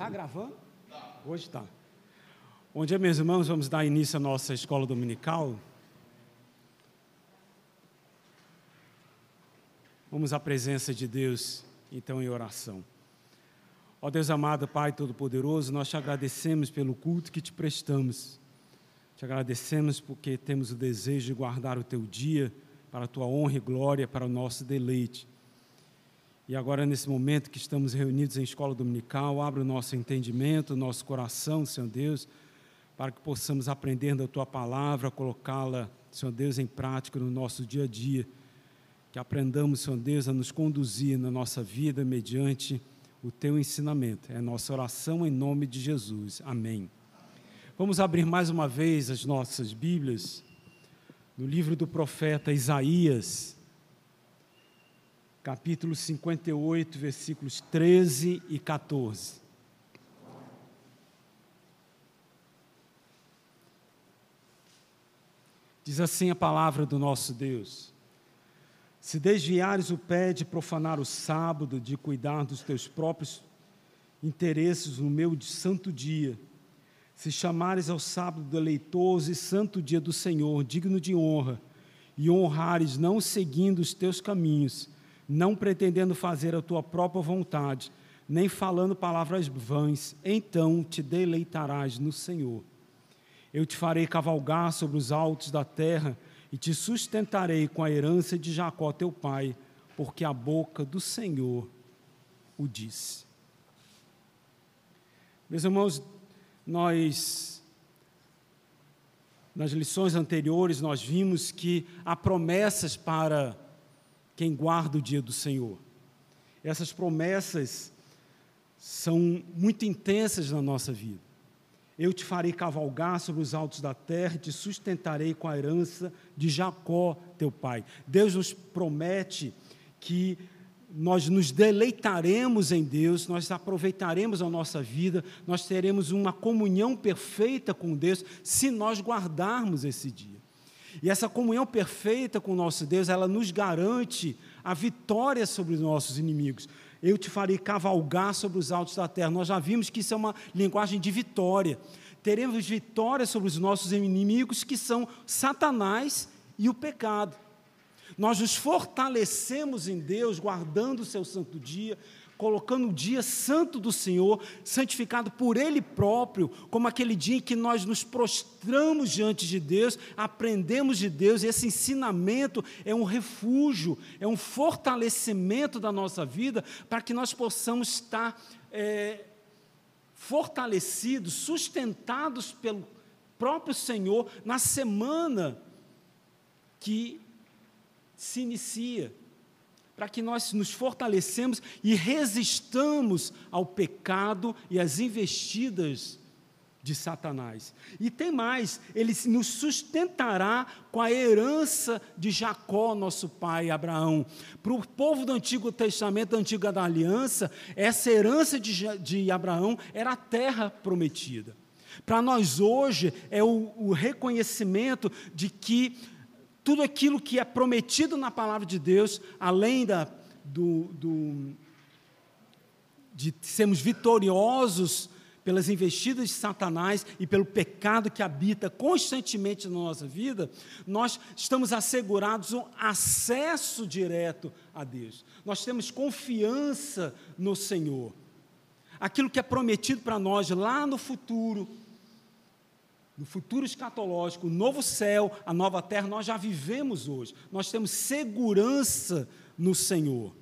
Está gravando? Hoje está. Bom dia, meus irmãos. Vamos dar início à nossa escola dominical. Vamos à presença de Deus, então, em oração. Ó Deus amado, Pai Todo-Poderoso, nós te agradecemos pelo culto que te prestamos. Te agradecemos porque temos o desejo de guardar o teu dia para a tua honra e glória, para o nosso deleite. E agora, nesse momento que estamos reunidos em escola dominical, abre o nosso entendimento, o nosso coração, Senhor Deus, para que possamos aprender da tua palavra, colocá-la, Senhor Deus, em prática no nosso dia a dia. Que aprendamos, Senhor Deus, a nos conduzir na nossa vida mediante o teu ensinamento. É nossa oração em nome de Jesus. Amém. Vamos abrir mais uma vez as nossas Bíblias no livro do profeta Isaías capítulo 58, versículos 13 e 14. Diz assim a palavra do nosso Deus: Se desviares o pé de profanar o sábado, de cuidar dos teus próprios interesses no meu santo dia, se chamares ao sábado deleitoso e santo dia do Senhor, digno de honra, e honrares não seguindo os teus caminhos, não pretendendo fazer a tua própria vontade, nem falando palavras vãs, então te deleitarás no Senhor. Eu te farei cavalgar sobre os altos da terra e te sustentarei com a herança de Jacó teu pai, porque a boca do Senhor o disse. Meus irmãos, nós nas lições anteriores nós vimos que há promessas para quem guarda o dia do Senhor. Essas promessas são muito intensas na nossa vida. Eu te farei cavalgar sobre os altos da terra, te sustentarei com a herança de Jacó, teu pai. Deus nos promete que nós nos deleitaremos em Deus, nós aproveitaremos a nossa vida, nós teremos uma comunhão perfeita com Deus se nós guardarmos esse dia. E essa comunhão perfeita com o nosso Deus, ela nos garante a vitória sobre os nossos inimigos. Eu te farei cavalgar sobre os altos da terra. Nós já vimos que isso é uma linguagem de vitória. Teremos vitória sobre os nossos inimigos, que são Satanás e o pecado. Nós nos fortalecemos em Deus, guardando o seu santo dia, colocando o dia santo do Senhor, santificado por Ele próprio, como aquele dia em que nós nos prostramos diante de Deus, aprendemos de Deus, e esse ensinamento é um refúgio, é um fortalecimento da nossa vida, para que nós possamos estar é, fortalecidos, sustentados pelo próprio Senhor na semana que se inicia para que nós nos fortalecemos e resistamos ao pecado e às investidas de Satanás. E tem mais, ele nos sustentará com a herança de Jacó, nosso pai Abraão. Para o povo do Antigo Testamento, da Antiga da Aliança, essa herança de, de Abraão era a terra prometida. Para nós hoje é o, o reconhecimento de que tudo aquilo que é prometido na palavra de Deus, além da, do, do, de sermos vitoriosos pelas investidas de Satanás e pelo pecado que habita constantemente na nossa vida, nós estamos assegurados um acesso direto a Deus. Nós temos confiança no Senhor. Aquilo que é prometido para nós lá no futuro, no futuro escatológico, o novo céu, a nova terra, nós já vivemos hoje. Nós temos segurança no Senhor.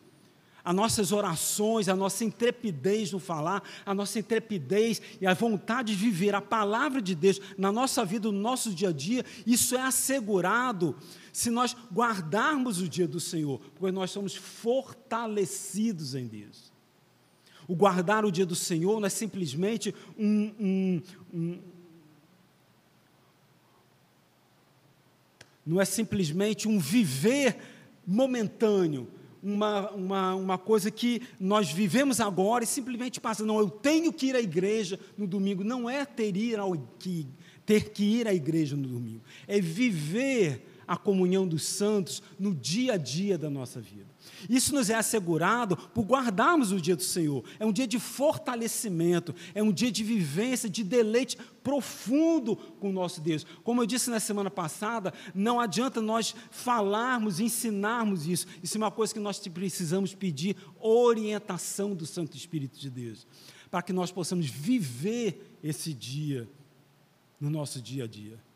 As nossas orações, a nossa intrepidez no falar, a nossa intrepidez e a vontade de viver a palavra de Deus na nossa vida, no nosso dia a dia, isso é assegurado se nós guardarmos o dia do Senhor, porque nós somos fortalecidos em Deus. O guardar o dia do Senhor não é simplesmente um, um, um não é simplesmente um viver momentâneo, uma, uma, uma coisa que nós vivemos agora e simplesmente passa. Não, eu tenho que ir à igreja no domingo. Não é ter, ir ao, que, ter que ir à igreja no domingo, é viver a comunhão dos santos no dia a dia da nossa vida. Isso nos é assegurado por guardarmos o dia do Senhor. É um dia de fortalecimento, é um dia de vivência, de deleite profundo com o nosso Deus. Como eu disse na semana passada, não adianta nós falarmos, ensinarmos isso. Isso é uma coisa que nós precisamos pedir orientação do Santo Espírito de Deus, para que nós possamos viver esse dia no nosso dia a dia.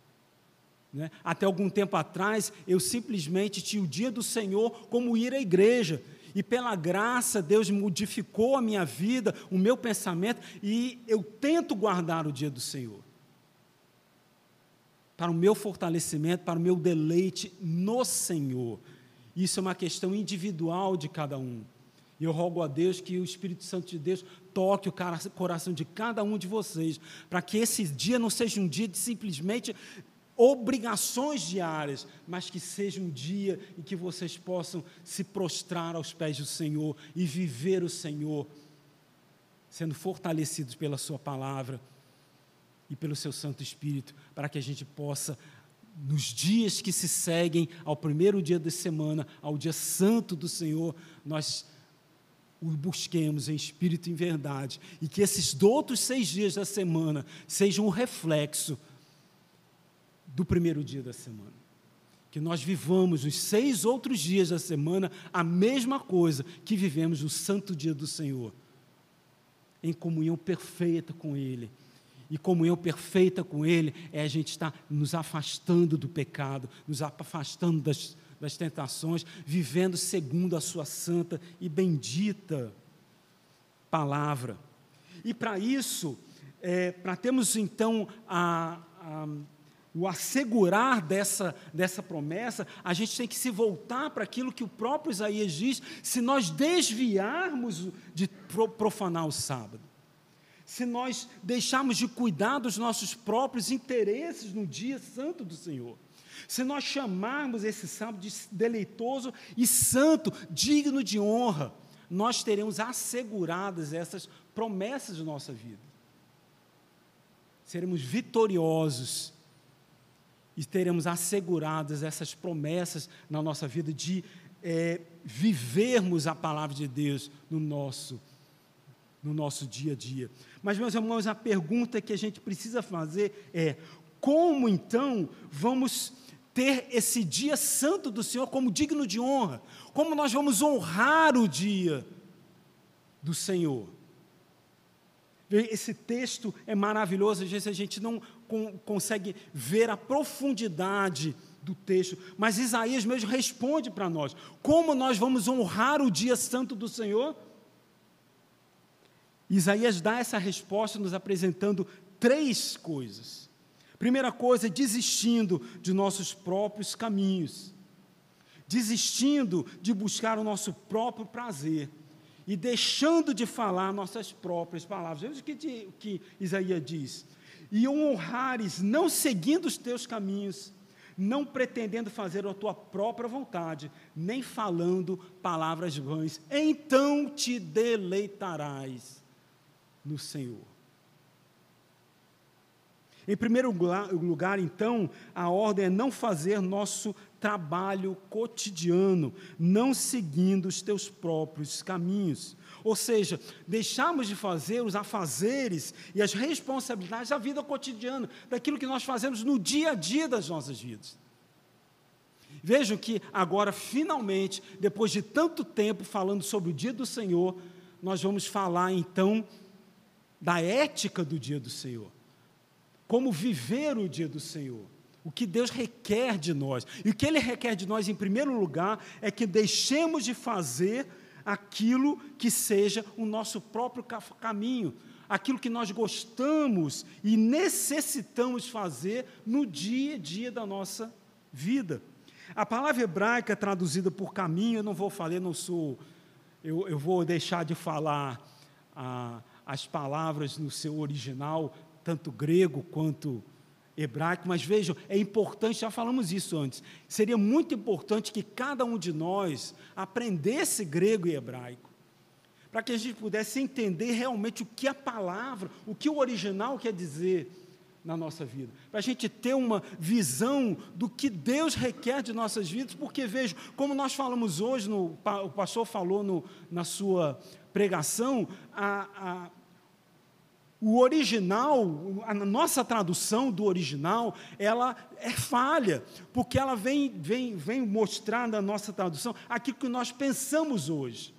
Né? Até algum tempo atrás, eu simplesmente tinha o dia do Senhor como ir à igreja. E pela graça, Deus modificou a minha vida, o meu pensamento, e eu tento guardar o dia do Senhor. Para o meu fortalecimento, para o meu deleite no Senhor. Isso é uma questão individual de cada um. E eu rogo a Deus que o Espírito Santo de Deus toque o coração de cada um de vocês, para que esse dia não seja um dia de simplesmente obrigações diárias, mas que seja um dia em que vocês possam se prostrar aos pés do Senhor e viver o Senhor, sendo fortalecidos pela Sua palavra e pelo Seu Santo Espírito, para que a gente possa, nos dias que se seguem ao primeiro dia da semana, ao dia santo do Senhor, nós o busquemos em espírito e em verdade, e que esses outros seis dias da semana sejam um reflexo do primeiro dia da semana. Que nós vivamos os seis outros dias da semana a mesma coisa que vivemos no santo dia do Senhor, em comunhão perfeita com Ele. E comunhão perfeita com Ele é a gente estar nos afastando do pecado, nos afastando das, das tentações, vivendo segundo a Sua santa e bendita palavra. E para isso, é, para termos então a, a o assegurar dessa, dessa promessa, a gente tem que se voltar para aquilo que o próprio Isaías diz, se nós desviarmos de profanar o sábado, se nós deixarmos de cuidar dos nossos próprios interesses no dia santo do Senhor, se nós chamarmos esse sábado de deleitoso e santo, digno de honra, nós teremos asseguradas essas promessas de nossa vida. Seremos vitoriosos e teremos asseguradas essas promessas na nossa vida de é, vivermos a palavra de Deus no nosso, no nosso dia a dia. Mas, meus irmãos, a pergunta que a gente precisa fazer é: como então vamos ter esse dia santo do Senhor como digno de honra? Como nós vamos honrar o dia do Senhor? Esse texto é maravilhoso, às vezes a gente não consegue ver a profundidade do texto, mas Isaías mesmo responde para nós: como nós vamos honrar o dia santo do Senhor? Isaías dá essa resposta nos apresentando três coisas. Primeira coisa, desistindo de nossos próprios caminhos, desistindo de buscar o nosso próprio prazer e deixando de falar nossas próprias palavras. Veja o que, que Isaías diz: E honrares, não seguindo os teus caminhos, não pretendendo fazer a tua própria vontade, nem falando palavras vãs, então te deleitarás no Senhor. Em primeiro lugar, então, a ordem é não fazer nosso trabalho cotidiano, não seguindo os teus próprios caminhos. Ou seja, deixamos de fazer os afazeres e as responsabilidades da vida cotidiana, daquilo que nós fazemos no dia a dia das nossas vidas. Vejam que agora, finalmente, depois de tanto tempo falando sobre o dia do Senhor, nós vamos falar então da ética do dia do Senhor como viver o dia do Senhor. O que Deus requer de nós. E o que Ele requer de nós, em primeiro lugar, é que deixemos de fazer aquilo que seja o nosso próprio caminho, aquilo que nós gostamos e necessitamos fazer no dia a dia da nossa vida. A palavra hebraica traduzida por caminho, eu não vou falar, não sou, eu, eu vou deixar de falar ah, as palavras no seu original, tanto grego quanto hebraico, mas vejam, é importante, já falamos isso antes, seria muito importante que cada um de nós aprendesse grego e hebraico, para que a gente pudesse entender realmente o que a palavra, o que o original quer dizer na nossa vida, para a gente ter uma visão do que Deus requer de nossas vidas, porque vejo, como nós falamos hoje, no, o pastor falou no, na sua pregação, a, a, o original, a nossa tradução do original, ela é falha, porque ela vem, vem, vem mostrar na nossa tradução aquilo que nós pensamos hoje.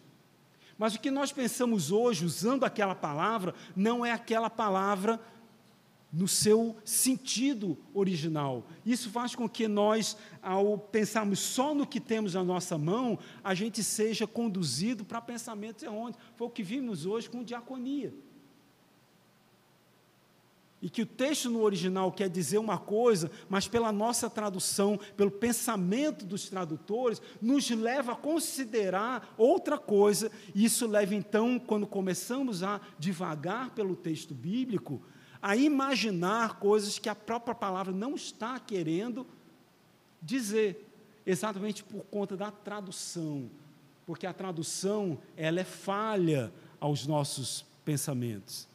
Mas o que nós pensamos hoje, usando aquela palavra, não é aquela palavra no seu sentido original. Isso faz com que nós, ao pensarmos só no que temos na nossa mão, a gente seja conduzido para pensamentos errôneos. Foi o que vimos hoje com diaconia. E que o texto no original quer dizer uma coisa, mas pela nossa tradução, pelo pensamento dos tradutores, nos leva a considerar outra coisa. E isso leva então, quando começamos a divagar pelo texto bíblico, a imaginar coisas que a própria palavra não está querendo dizer, exatamente por conta da tradução, porque a tradução ela é falha aos nossos pensamentos.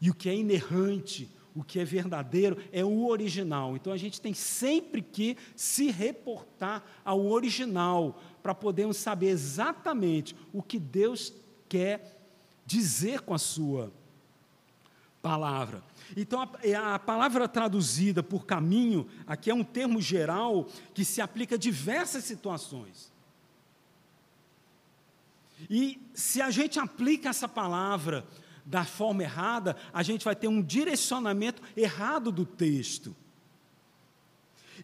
E o que é inerrante, o que é verdadeiro é o original. Então a gente tem sempre que se reportar ao original para podermos saber exatamente o que Deus quer dizer com a sua palavra. Então, a, é, a, palavra traduzida por caminho, aqui é um termo geral que se aplica a diversas situações. E se a gente aplica essa palavra da forma errada, a gente vai ter um direcionamento errado do texto.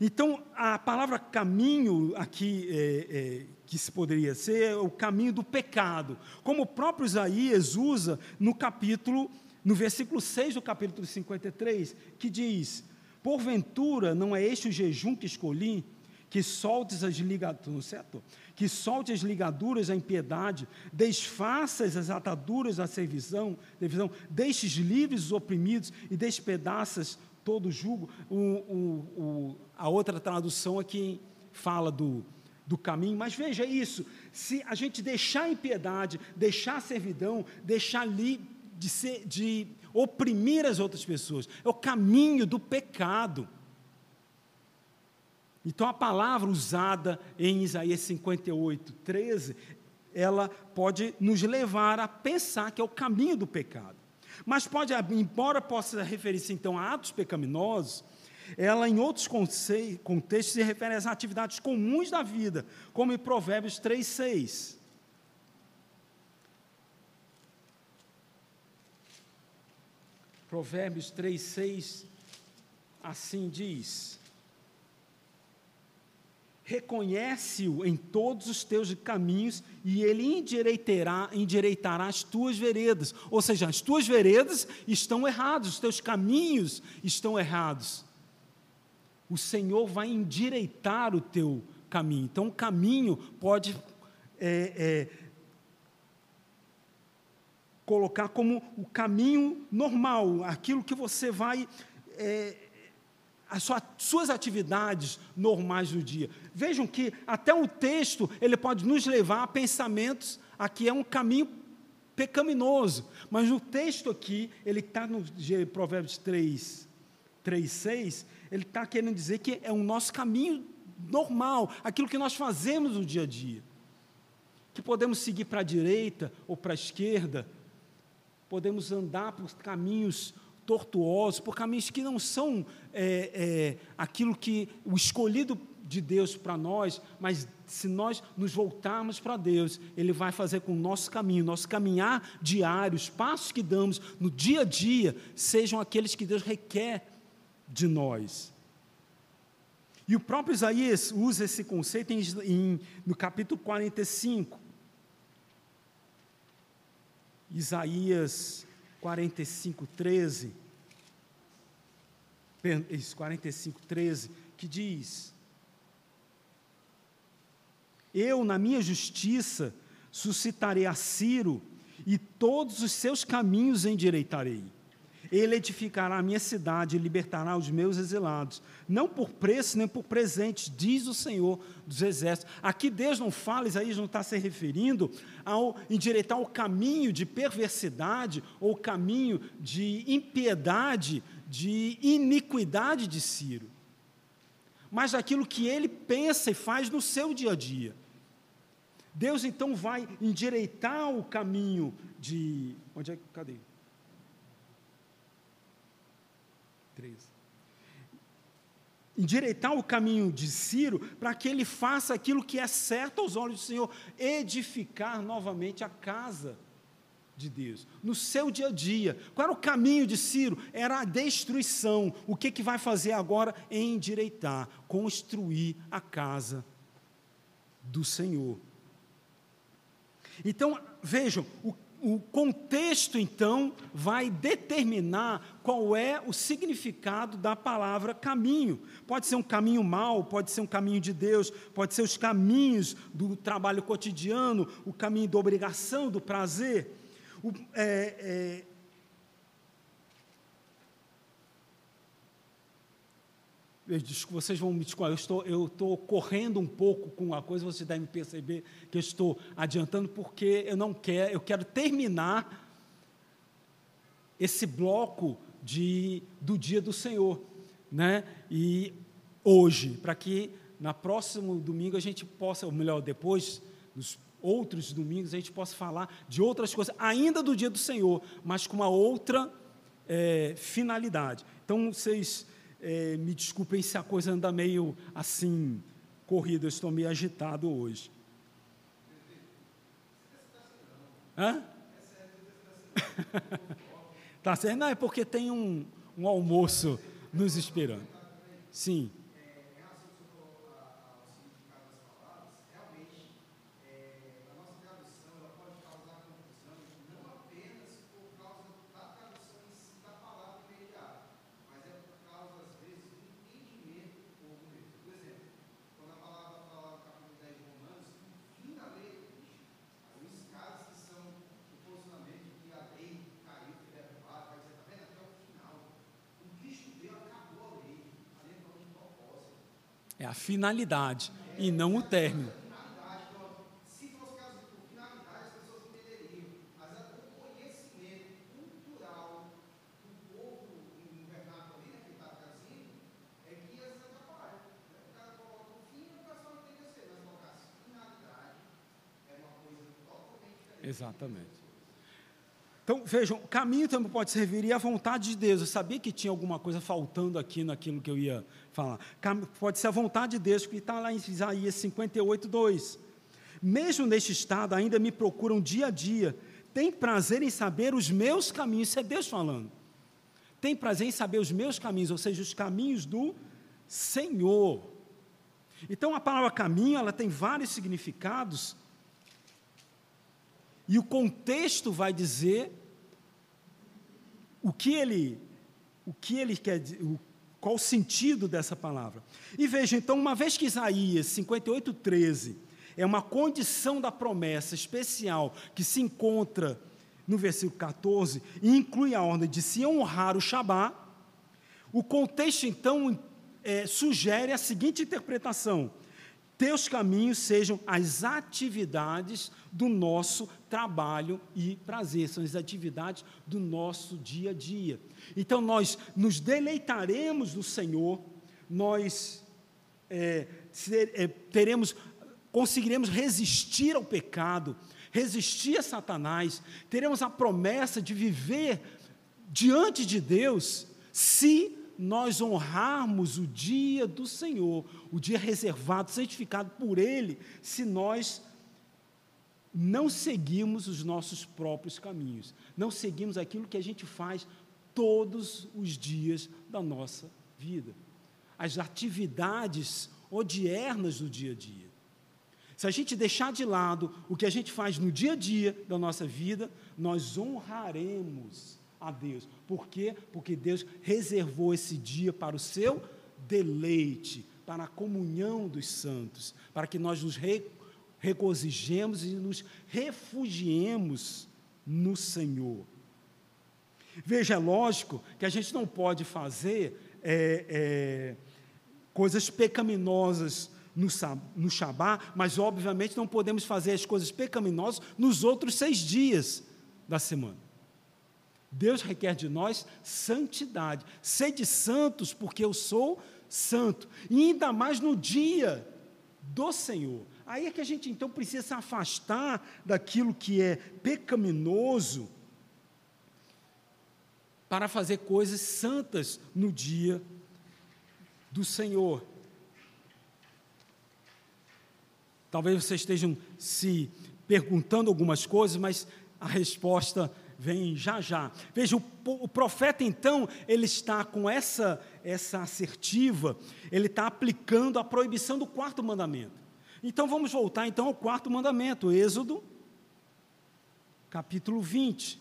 Então, a palavra caminho aqui, é, é, que se poderia ser, é o caminho do pecado, como o próprio Isaías usa no capítulo no versículo 6 do capítulo 53, que diz: Porventura não é este o jejum que escolhi, que soltes as ligaduras, certo? Que solte as ligaduras à impiedade, desfaças as ataduras à servidão, servidão deixes livres os oprimidos e despedaças todo o jugo. O, a outra tradução aqui fala do, do caminho, mas veja isso: se a gente deixar a impiedade, deixar a servidão, deixar livre de, ser, de oprimir as outras pessoas, é o caminho do pecado. Então, a palavra usada em Isaías 58, 13, ela pode nos levar a pensar que é o caminho do pecado. Mas pode, embora possa referir-se então a atos pecaminosos, ela em outros contextos se refere às atividades comuns da vida, como em Provérbios 3, 6. Provérbios 3, 6, assim diz: Reconhece-o em todos os teus caminhos e ele endireitará, endireitará as tuas veredas. Ou seja, as tuas veredas estão erradas, os teus caminhos estão errados. O Senhor vai endireitar o teu caminho. Então, o caminho pode é, é, colocar como o caminho normal, aquilo que você vai. É, as sua, suas atividades normais do dia. Vejam que até o texto ele pode nos levar a pensamentos, aqui é um caminho pecaminoso, mas o texto aqui, ele está no Provérbios 3, 3, 6, ele está querendo dizer que é o nosso caminho normal, aquilo que nós fazemos no dia a dia. Que podemos seguir para a direita ou para a esquerda, podemos andar por caminhos tortuosos, por caminhos que não são é, é, aquilo que o escolhido de Deus para nós, mas se nós nos voltarmos para Deus, Ele vai fazer com o nosso caminho, nosso caminhar diário, os passos que damos no dia a dia, sejam aqueles que Deus requer de nós. E o próprio Isaías usa esse conceito em, em, no capítulo 45. Isaías 45, 13. Isso, 45, 13, que diz: Eu, na minha justiça, suscitarei a Ciro, e todos os seus caminhos endireitarei. Ele edificará a minha cidade e libertará os meus exilados, não por preço nem por presentes, diz o Senhor dos Exércitos. Aqui Deus não fala, Isaías não está se referindo ao endireitar o caminho de perversidade ou caminho de impiedade, de iniquidade de Ciro, mas aquilo que ele pensa e faz no seu dia a dia. Deus então vai endireitar o caminho de. Onde é que. Cadê? 13. Endireitar o caminho de Ciro para que ele faça aquilo que é certo aos olhos do Senhor, edificar novamente a casa de Deus, no seu dia a dia. Qual era o caminho de Ciro? Era a destruição. O que, que vai fazer agora? Endireitar, construir a casa do Senhor. Então, vejam, o o contexto, então, vai determinar qual é o significado da palavra caminho. Pode ser um caminho mau, pode ser um caminho de Deus, pode ser os caminhos do trabalho cotidiano, o caminho da obrigação, do prazer. O, é, é, vocês vão me desculpar, eu estou, eu estou correndo um pouco com a coisa, vocês devem perceber que eu estou adiantando, porque eu não quero, eu quero terminar esse bloco de, do dia do Senhor, né? E hoje, para que na próximo domingo a gente possa, ou melhor, depois, nos outros domingos, a gente possa falar de outras coisas, ainda do dia do Senhor, mas com uma outra é, finalidade. Então, vocês é, me desculpem se a coisa anda meio assim, corrida, eu estou meio agitado hoje. Hã? tá certo? Não, é porque tem um, um almoço nos esperando. Sim. Finalidade e não o término. Exatamente. Vejam, caminho também pode servir à vontade de Deus. Eu sabia que tinha alguma coisa faltando aqui naquilo que eu ia falar. Pode ser a vontade de Deus, que está lá em Isaías 58, 2. Mesmo neste estado, ainda me procuram dia a dia. Tem prazer em saber os meus caminhos. Isso é Deus falando. Tem prazer em saber os meus caminhos, ou seja, os caminhos do Senhor. Então, a palavra caminho, ela tem vários significados e o contexto vai dizer o que ele, o que ele quer, o, qual o sentido dessa palavra. E veja, então, uma vez que Isaías 58, 13 é uma condição da promessa especial que se encontra no versículo 14 e inclui a ordem de se honrar o Shabá, o contexto, então, é, sugere a seguinte interpretação: teus caminhos sejam as atividades do nosso trabalho e prazer, são as atividades do nosso dia a dia. Então nós nos deleitaremos no Senhor, nós é, é, teremos, conseguiremos resistir ao pecado, resistir a Satanás, teremos a promessa de viver diante de Deus, se nós honrarmos o dia do Senhor, o dia reservado, santificado por Ele, se nós não seguimos os nossos próprios caminhos, não seguimos aquilo que a gente faz todos os dias da nossa vida, as atividades odiernas do dia a dia. Se a gente deixar de lado o que a gente faz no dia a dia da nossa vida, nós honraremos a Deus. Por quê? Porque Deus reservou esse dia para o seu deleite, para a comunhão dos santos, para que nós nos re, regozijemos e nos refugiemos no Senhor. Veja, é lógico que a gente não pode fazer é, é, coisas pecaminosas no, no Shabá, mas obviamente não podemos fazer as coisas pecaminosas nos outros seis dias da semana. Deus requer de nós santidade. Sede santos, porque eu sou santo. E ainda mais no dia do Senhor. Aí é que a gente então precisa se afastar daquilo que é pecaminoso para fazer coisas santas no dia do Senhor. Talvez vocês estejam se perguntando algumas coisas, mas a resposta vem já já. Veja, o, o, profeta então, ele está com essa, essa assertiva, ele está aplicando a proibição do quarto mandamento. Então vamos voltar então ao quarto mandamento, Êxodo, capítulo 20,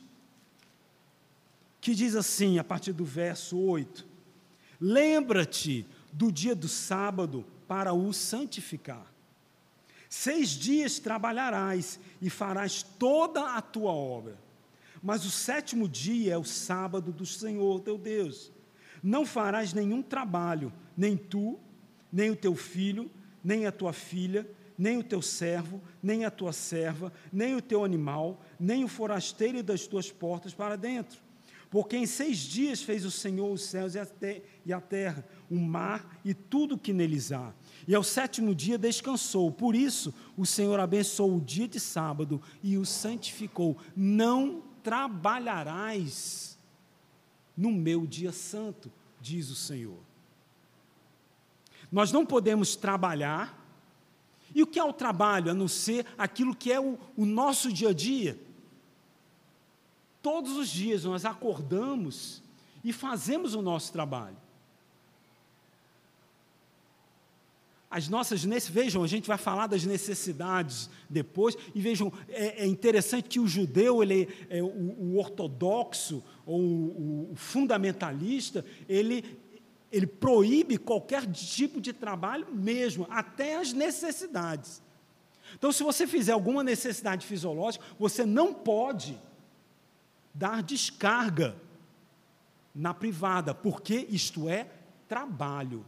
que diz assim, a partir do verso 8: Lembra-te do dia do sábado para o santificar. Seis dias trabalharás e farás toda a tua obra mas o sétimo dia é o sábado do Senhor teu Deus. Não farás nenhum trabalho, nem tu, nem o teu filho, nem a tua filha, nem o teu servo, nem a tua serva, nem o teu animal, nem o forasteiro das tuas portas para dentro. Porque em seis dias fez o Senhor os céus e a terra, o mar e tudo que neles há. E ao sétimo dia descansou. Por isso, o Senhor abençoou o dia de sábado e o santificou. Não trabalharás no meu dia santo, diz o Senhor. Nós não podemos trabalhar. E o que é o trabalho, a não ser aquilo que é o, o nosso dia a dia? Todos os dias nós acordamos e fazemos o nosso trabalho. As nossas vejam, a gente vai falar das necessidades depois, e vejam, é, é interessante que o judeu, ele, é, o, o ortodoxo, ou o, o, fundamentalista, ele, ele proíbe qualquer tipo de trabalho mesmo, até as necessidades. Então, se você fizer alguma necessidade fisiológica, você não pode dar descarga na privada, porque isto é trabalho.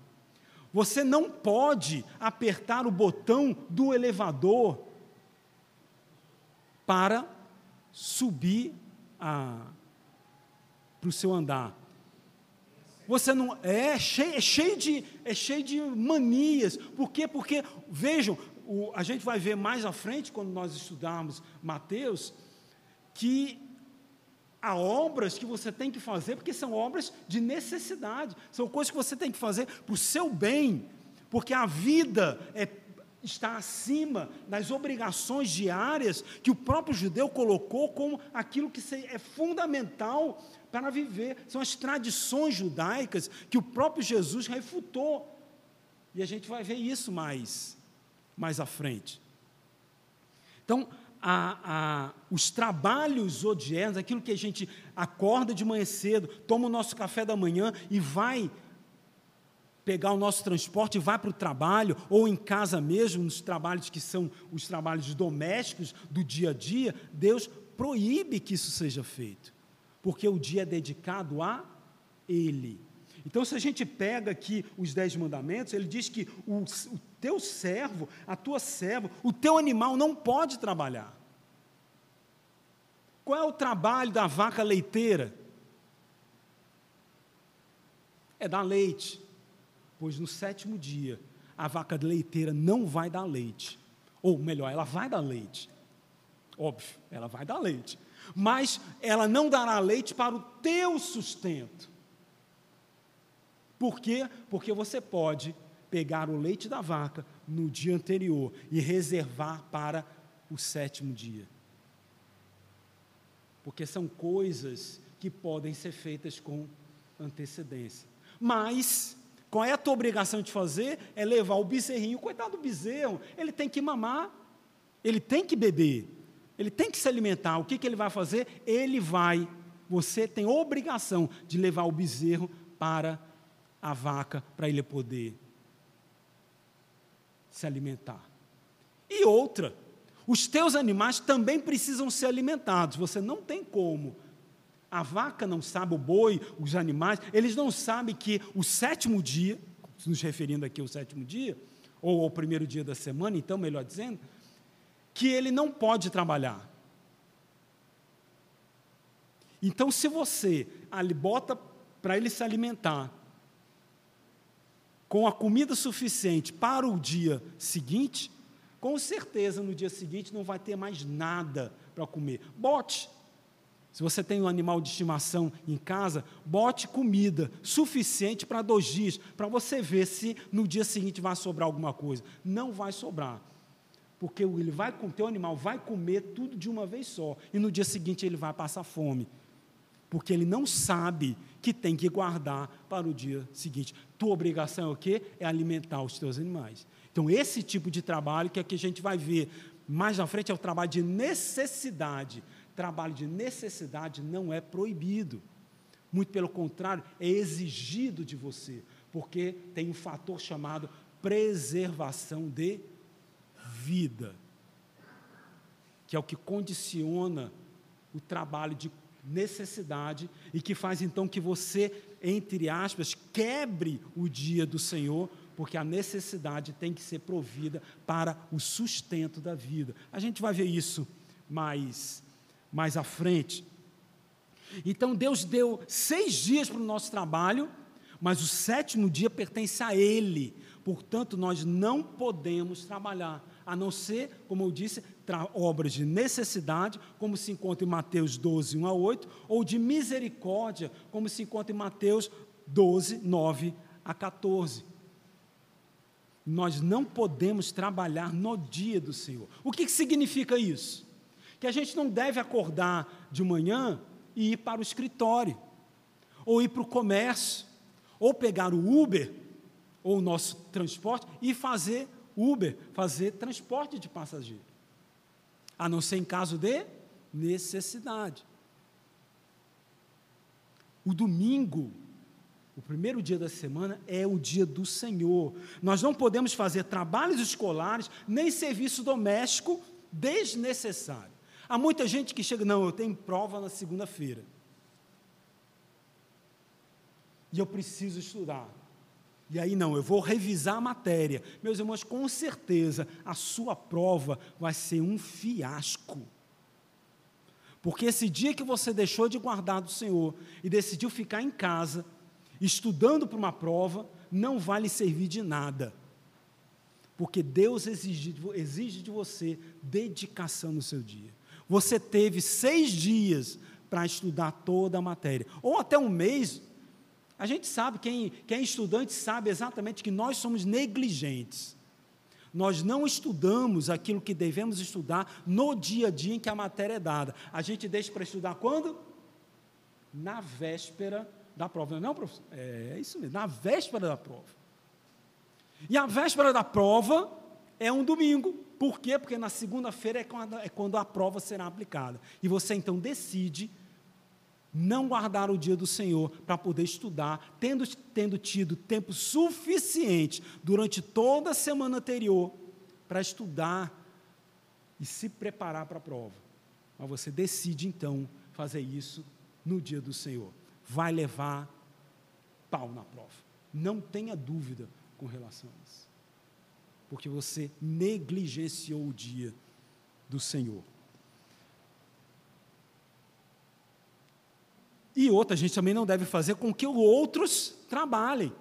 Você não pode apertar o botão do elevador para subir para o seu andar. Você não é cheio, é cheio de é cheio de manias. Por quê? Porque vejam, o, a gente vai ver mais à frente quando nós estudarmos Mateus que Há obras que você tem que fazer porque são obras de necessidade, são coisas que você tem que fazer para o seu bem, porque a vida é, está acima das obrigações diárias que o próprio judeu colocou como aquilo que é fundamental para viver. São as tradições judaicas que o próprio Jesus refutou. E a gente vai ver isso mais, mais à frente. Então, a, a, os trabalhos odiernos, aquilo que a gente acorda de manhã cedo, toma o nosso café da manhã e vai pegar o nosso transporte e vai para o trabalho, ou em casa mesmo, nos trabalhos que são os trabalhos domésticos do dia a dia, Deus proíbe que isso seja feito, porque o dia é dedicado a Ele. Então, se a gente pega aqui os dez mandamentos, ele diz que o, o teu servo, a tua serva, o teu animal não pode trabalhar. Qual é o trabalho da vaca leiteira? É dar leite. Pois no sétimo dia, a vaca leiteira não vai dar leite. Ou melhor, ela vai dar leite. Óbvio, ela vai dar leite. Mas ela não dará leite para o teu sustento. Por quê? Porque você pode pegar o leite da vaca no dia anterior e reservar para o sétimo dia. Porque são coisas que podem ser feitas com antecedência. Mas, qual é a tua obrigação de fazer? É levar o bezerrinho, coitado do bezerro, ele tem que mamar, ele tem que beber, ele tem que se alimentar. O que, que ele vai fazer? Ele vai, você tem obrigação de levar o bezerro para a vaca para ele poder se alimentar. E outra, os teus animais também precisam ser alimentados. Você não tem como A vaca não sabe, o boi, os animais, eles não sabem que o sétimo dia, nos referindo aqui ao sétimo dia, ou ao primeiro dia da semana, então, melhor dizendo, que ele não pode trabalhar. Então, se você bota para ele se alimentar com a comida suficiente para o dia seguinte, com certeza no dia seguinte não vai ter mais nada para comer. Bote. Se você tem um animal de estimação em casa, bote comida suficiente para dois dias, para você ver se no dia seguinte vai sobrar alguma coisa. Não vai sobrar. Porque ele vai, o teu animal vai comer tudo de uma vez só. E no dia seguinte ele vai passar fome. Porque ele não sabe que tem que guardar para o dia seguinte. Tua obrigação é o quê? É alimentar os teus animais. Então, esse tipo de trabalho que aqui a gente vai ver mais na frente é o trabalho de necessidade. Trabalho de necessidade não é proibido. Muito pelo contrário, é exigido de você, porque tem um fator chamado preservação de vida, que é o que condiciona o trabalho de necessidade e que faz então que você, entre aspas, quebre o dia do Senhor porque a necessidade tem que ser provida para o sustento da vida. A gente vai ver isso mais, mais à frente. Então Deus deu seis dias para o nosso trabalho, mas o sétimo dia pertence a Ele. Portanto, nós não podemos trabalhar, a não ser, como eu disse, obras de necessidade, como se encontra em Mateus 12, 1 a 8, ou de misericórdia, como se encontra em Mateus 12, 9 a 14 nós não podemos trabalhar no dia do Senhor. O que, que significa isso? Que a gente não deve acordar de manhã e ir para o escritório, ou ir para o comércio, ou pegar o Uber, ou o nosso transporte, e fazer Uber, fazer transporte de passageiro. A não ser em caso de necessidade. O domingo o primeiro dia da semana é o dia do Senhor. Nós não podemos fazer trabalhos escolares nem serviço doméstico desnecessário. Há muita gente que chega, não, eu tenho prova na segunda-feira. E eu preciso estudar. E aí, não, eu vou revisar a matéria. Meus irmãos, com certeza a sua prova vai ser um fiasco. Porque esse dia que você deixou de guardar do Senhor e decidiu ficar em casa, estudando para uma prova, não vai lhe servir de nada. Porque Deus exige, exige de você dedicação no seu dia. Você teve seis dias para estudar toda a matéria, ou até um mês. A gente sabe, quem, quem é estudante sabe exatamente que nós somos negligentes. Nós não estudamos aquilo que devemos estudar no dia a dia em que a matéria é dada. A gente deixa para estudar quando? Na véspera da prova. Não, professor? É, é isso mesmo, na véspera da prova. E a véspera da prova é um domingo. Por quê? Porque na segunda-feira é quando, é quando a prova será aplicada. E você então decide não guardar o dia do Senhor para poder estudar, tendo, tendo tido tempo suficiente durante toda a semana anterior para estudar e se preparar para a prova. Mas você decide então fazer isso no dia do Senhor vai levar pau na prova. Não tenha dúvida com relação a isso. Porque você negligenciou o dia do Senhor. E outra, a gente também não deve fazer com que outros trabalhem.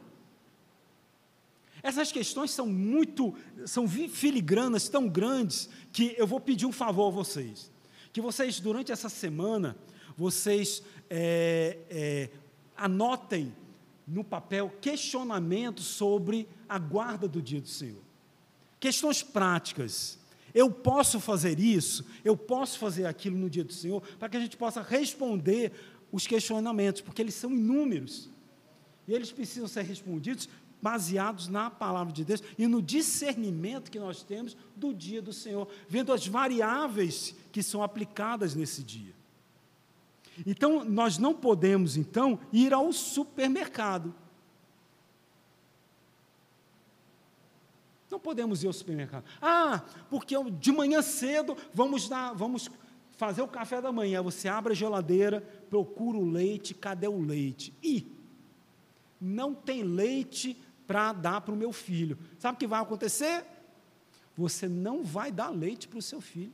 Essas questões são muito, são filigranas tão grandes que eu vou pedir um favor a vocês. Que vocês, durante essa semana, vocês é, é, anotem no papel questionamentos sobre a guarda do dia do Senhor. Questões práticas. Eu posso fazer isso, eu posso fazer aquilo no dia do Senhor, para que a gente possa responder os questionamentos, porque eles são inúmeros. E eles precisam ser respondidos baseados na palavra de Deus e no discernimento que nós temos do dia do Senhor, vendo as variáveis que são aplicadas nesse dia. Então, nós não podemos, então, ir ao supermercado. Não podemos ir ao supermercado. Ah, porque de manhã cedo vamos, dar, vamos fazer o café da manhã, você abre a geladeira, procura o leite, cadê o leite? E não tem leite para dar para o meu filho. Sabe o que vai acontecer? Você não vai dar leite para o seu filho.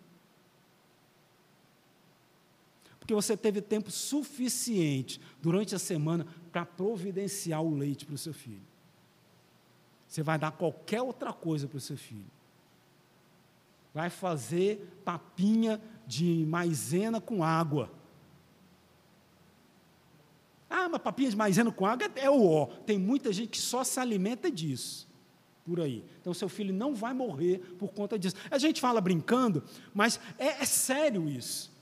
Porque você teve tempo suficiente durante a semana para providenciar o leite para o seu filho. Você vai dar qualquer outra coisa para o seu filho. Vai fazer papinha de maisena com água. Ah, mas papinha de maisena com água é o ó. Tem muita gente que só se alimenta disso por aí. Então, seu filho não vai morrer por conta disso. A gente fala brincando, mas é, é sério isso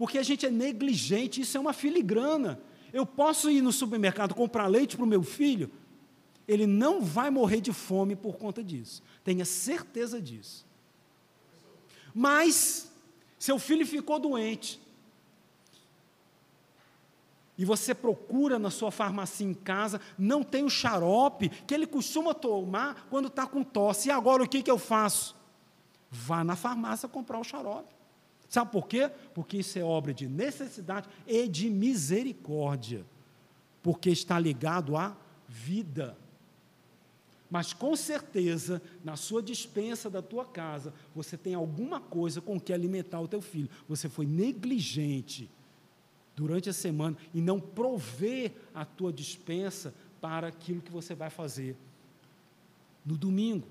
porque a gente é negligente, isso é uma filigrana. Eu posso ir no supermercado comprar leite para o meu filho, ele não vai morrer de fome por conta disso. Tenha certeza disso. Mas, seu filho ficou doente, e você procura na sua farmácia em casa, não tem o xarope que ele costuma tomar quando está com tosse. E agora o que, que eu faço? Vá na farmácia comprar o xarope. Sabe por quê? Porque isso é obra de necessidade e de misericórdia, porque está ligado à vida. Mas com certeza, na sua dispensa da tua casa, você tem alguma coisa com que alimentar o teu filho. Você foi negligente durante a semana e não prover a tua dispensa para aquilo que você vai fazer no domingo.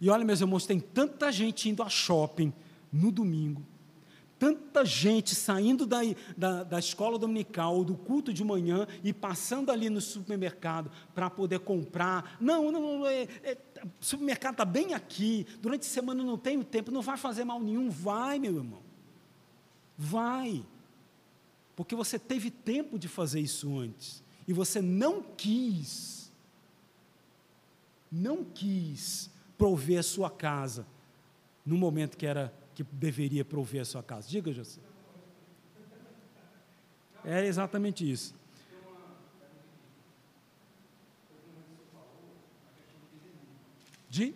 E olha, meus irmãos, tem tanta gente indo a shopping no domingo, tanta gente saindo da, da, da escola dominical, do culto de manhã e passando ali no supermercado para poder comprar. Não, não, é, é, o supermercado está bem aqui, durante a semana não tenho tempo, não vai fazer mal nenhum. Vai, meu irmão. Vai. Porque você teve tempo de fazer isso antes e você não quis. Não quis prover a sua casa no momento que era que deveria prover a sua casa. Diga, José. É exatamente isso. De?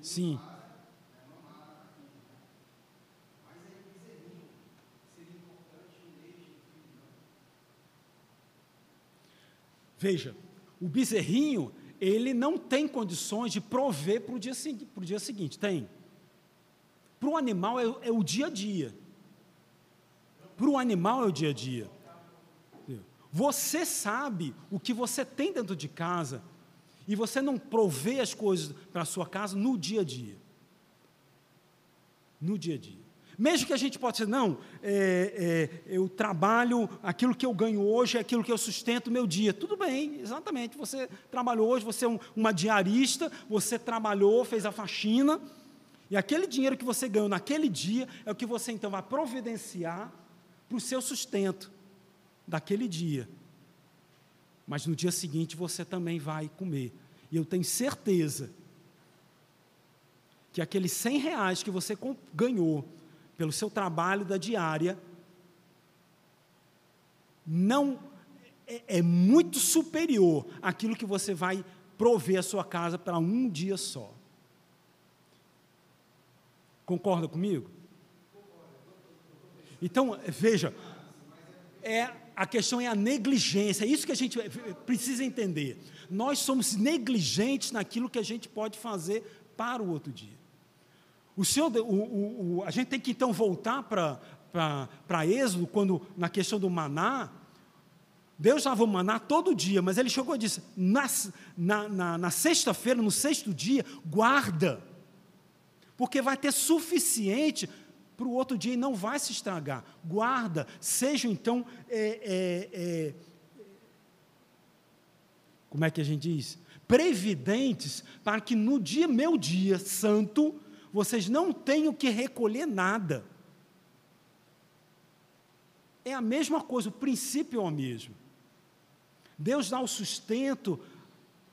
Sim. Veja, o bezerrinho ele não tem condições de prover para o dia, dia seguinte. Tem. Para o animal é, é, o dia a dia. Para o animal é o dia a dia. Você sabe o que você tem dentro de casa e você não provê as coisas para a sua casa no dia a dia. No dia a dia. Mesmo que a gente possa dizer, não, é, é, eu trabalho, aquilo que eu ganho hoje é aquilo que eu sustento o meu dia. Tudo bem, exatamente. Você trabalhou hoje, você é um, uma diarista, você trabalhou, fez a faxina, e aquele dinheiro que você ganhou naquele dia é o que você então vai providenciar para o seu sustento daquele dia. Mas no dia seguinte você também vai comer. E eu tenho certeza que aqueles 100 reais que você ganhou pelo seu trabalho da diária, não é, é muito superior àquilo que você vai prover a sua casa para um dia só. Concorda comigo? Então, veja, é, a questão é a negligência, é isso que a gente precisa entender. Nós somos negligentes naquilo que a gente pode fazer para o outro dia. O Senhor, o, o, o, a gente tem que então voltar para Êxodo, quando na questão do maná, Deus dava o maná todo dia, mas ele chegou e disse: na, na, na, na sexta-feira, no sexto dia, guarda, porque vai ter suficiente para o outro dia e não vai se estragar. Guarda, sejam então. É, é, é, como é que a gente diz? Previdentes, para que no dia, meu dia santo, vocês não tenham que recolher nada. É a mesma coisa, o princípio é o mesmo. Deus dá o sustento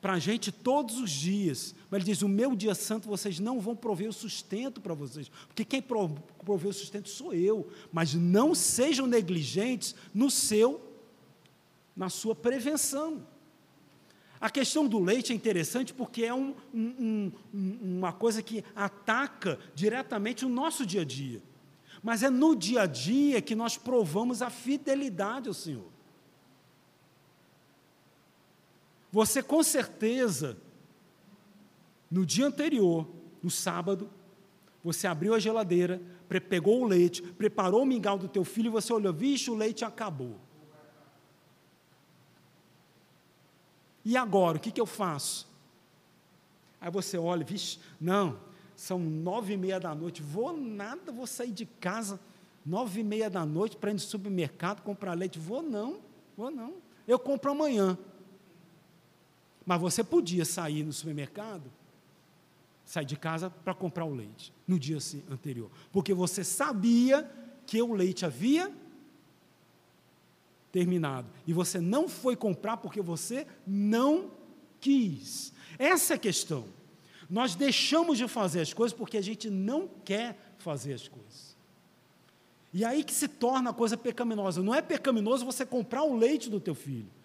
para a gente todos os dias, mas Ele diz: o meu dia santo vocês não vão prover o sustento para vocês, porque quem provê o sustento sou eu, mas não sejam negligentes no seu, na sua prevenção. A questão do leite é interessante porque é um, um, um, uma coisa que ataca diretamente o nosso dia a dia. Mas é no dia a dia que nós provamos a fidelidade ao Senhor. Você com certeza, no dia anterior, no sábado, você abriu a geladeira, pegou o leite, preparou o mingau do teu filho e você olhou, vixe, o leite acabou. E agora, o que, que eu faço? Aí você olha, vixe, não, são nove e meia da noite, vou nada, vou sair de casa nove e meia da noite para ir no supermercado comprar leite. Vou não, vou não. Eu compro amanhã. Mas você podia sair no supermercado, sair de casa para comprar o leite no dia anterior, porque você sabia que o leite havia terminado e você não foi comprar porque você não quis. Essa é a questão. Nós deixamos de fazer as coisas porque a gente não quer fazer as coisas. E aí que se torna a coisa pecaminosa. Não é pecaminoso você comprar o leite do teu filho.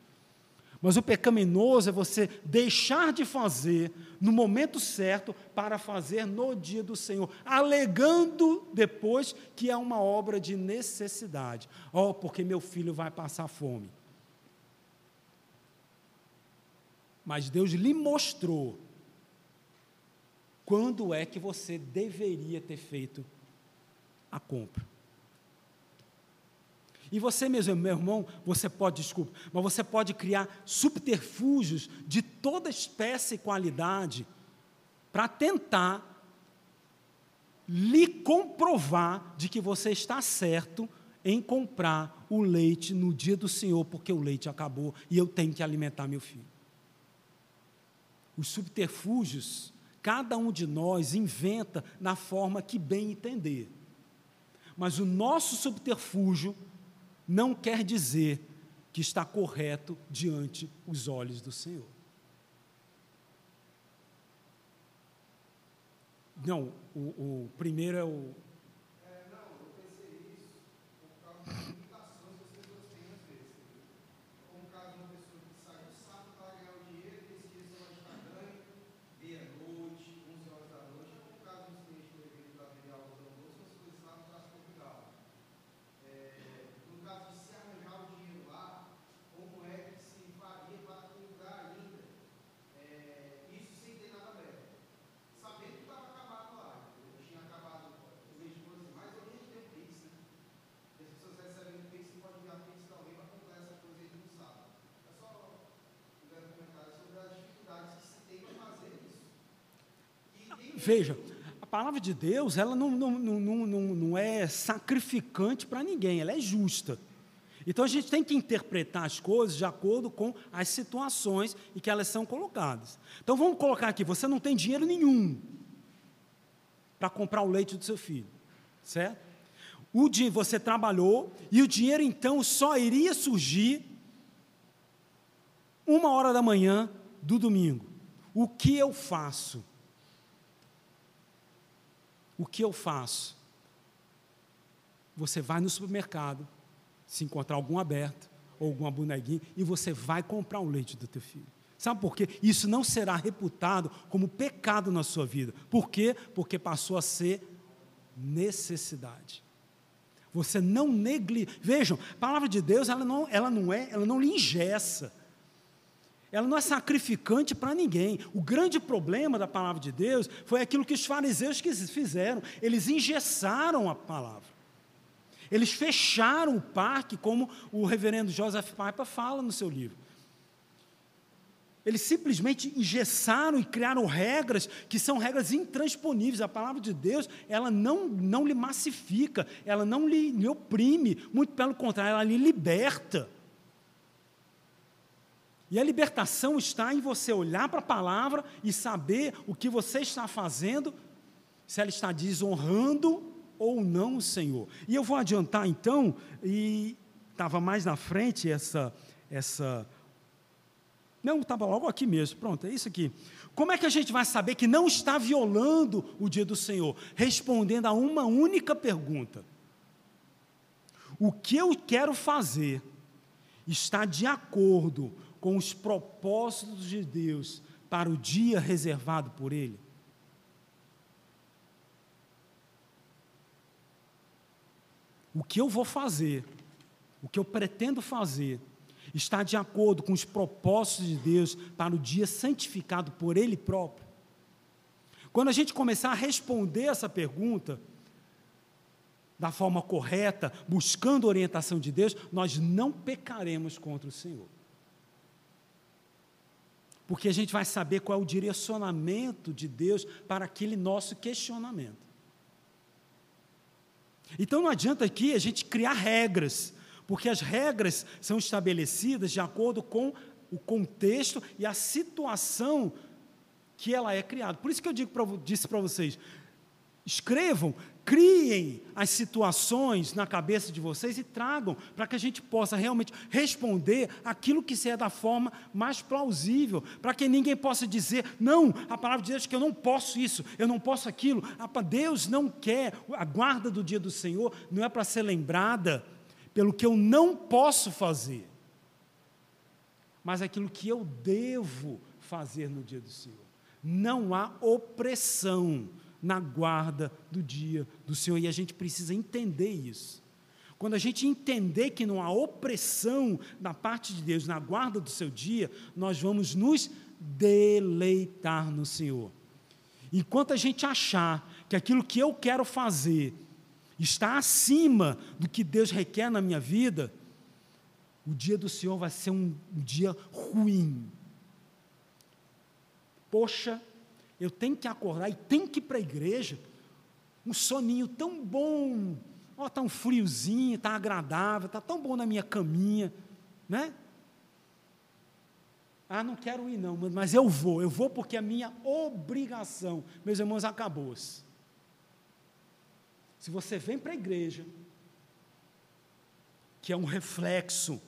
Mas o pecaminoso é você deixar de fazer no momento certo para fazer no dia do Senhor, alegando depois que é uma obra de necessidade. Oh, porque meu filho vai passar fome. Mas Deus lhe mostrou quando é que você deveria ter feito a compra. E você mesmo, meu irmão, você pode, desculpa, mas você pode criar subterfúgios de toda espécie e qualidade para tentar lhe comprovar de que você está certo em comprar o leite no dia do Senhor, porque o leite acabou e eu tenho que alimentar meu filho. Os subterfúgios, cada um de nós inventa na forma que bem entender. Mas o nosso subterfúgio não quer dizer que está correto diante os olhos do Senhor. Não, o, o primeiro é o Veja, a palavra de Deus, ela não, não, não, não, não é sacrificante para ninguém, ela é justa. Então a gente tem que interpretar as coisas de acordo com as situações em que elas são colocadas. Então vamos colocar aqui: você não tem dinheiro nenhum para comprar o leite do seu filho, certo? O dia você trabalhou e o dinheiro então só iria surgir uma hora da manhã do domingo. O que eu faço? O que eu faço? Você vai no supermercado, se encontrar algum aberto, ou alguma bonequinha, e você vai comprar o leite do teu filho. Sabe por quê? Isso não será reputado como pecado na sua vida. Por quê? Porque passou a ser necessidade. Você não negligencia. Vejam, a palavra de Deus, ela não, ela não é, ela não lhe ingessa ela não é sacrificante para ninguém. O grande problema da palavra de Deus foi aquilo que os fariseus fizeram. Eles engessaram a palavra. Eles fecharam o parque, como o reverendo Joseph Piper fala no seu livro. Eles simplesmente engessaram e criaram regras que são regras intransponíveis. A palavra de Deus, ela não, não lhe massifica, ela não lhe, lhe oprime, muito pelo contrário, ela lhe liberta. E a libertação está em você olhar para a palavra e saber o que você está fazendo, se ela está desonrando ou não o Senhor. E eu vou adiantar então, e estava mais na frente essa. essa não, estava logo aqui mesmo, pronto, é isso aqui. Como é que a gente vai saber que não está violando o dia do Senhor? Respondendo a uma única pergunta: O que eu quero fazer está de acordo com os propósitos de Deus para o dia reservado por Ele? O que eu vou fazer, o que eu pretendo fazer, está de acordo com os propósitos de Deus para o dia santificado por Ele próprio? Quando a gente começar a responder essa pergunta, da forma correta, buscando a orientação de Deus, nós não pecaremos contra o Senhor. Porque a gente vai saber qual é o direcionamento de Deus para aquele nosso questionamento. Então não adianta aqui a gente criar regras, porque as regras são estabelecidas de acordo com o contexto e a situação que ela é criada. Por isso que eu digo pra, disse para vocês: escrevam criem as situações na cabeça de vocês e tragam para que a gente possa realmente responder aquilo que é da forma mais plausível, para que ninguém possa dizer, não, a palavra de Deus que eu não posso isso, eu não posso aquilo. Deus não quer, a guarda do dia do Senhor não é para ser lembrada pelo que eu não posso fazer, mas aquilo que eu devo fazer no dia do Senhor. Não há opressão na guarda do dia do Senhor. E a gente precisa entender isso. Quando a gente entender que não há opressão da parte de Deus na guarda do seu dia, nós vamos nos deleitar no Senhor. Enquanto a gente achar que aquilo que eu quero fazer está acima do que Deus requer na minha vida, o dia do Senhor vai ser um, dia ruim. Poxa, eu tenho que acordar e tenho que ir para a igreja. Um soninho tão bom. Ó, está um friozinho, está agradável, está tão bom na minha caminha, né? Ah, não quero ir não, mas eu vou, eu vou porque é minha obrigação. Meus irmãos, acabou-se. Se você vem para a igreja, que é um reflexo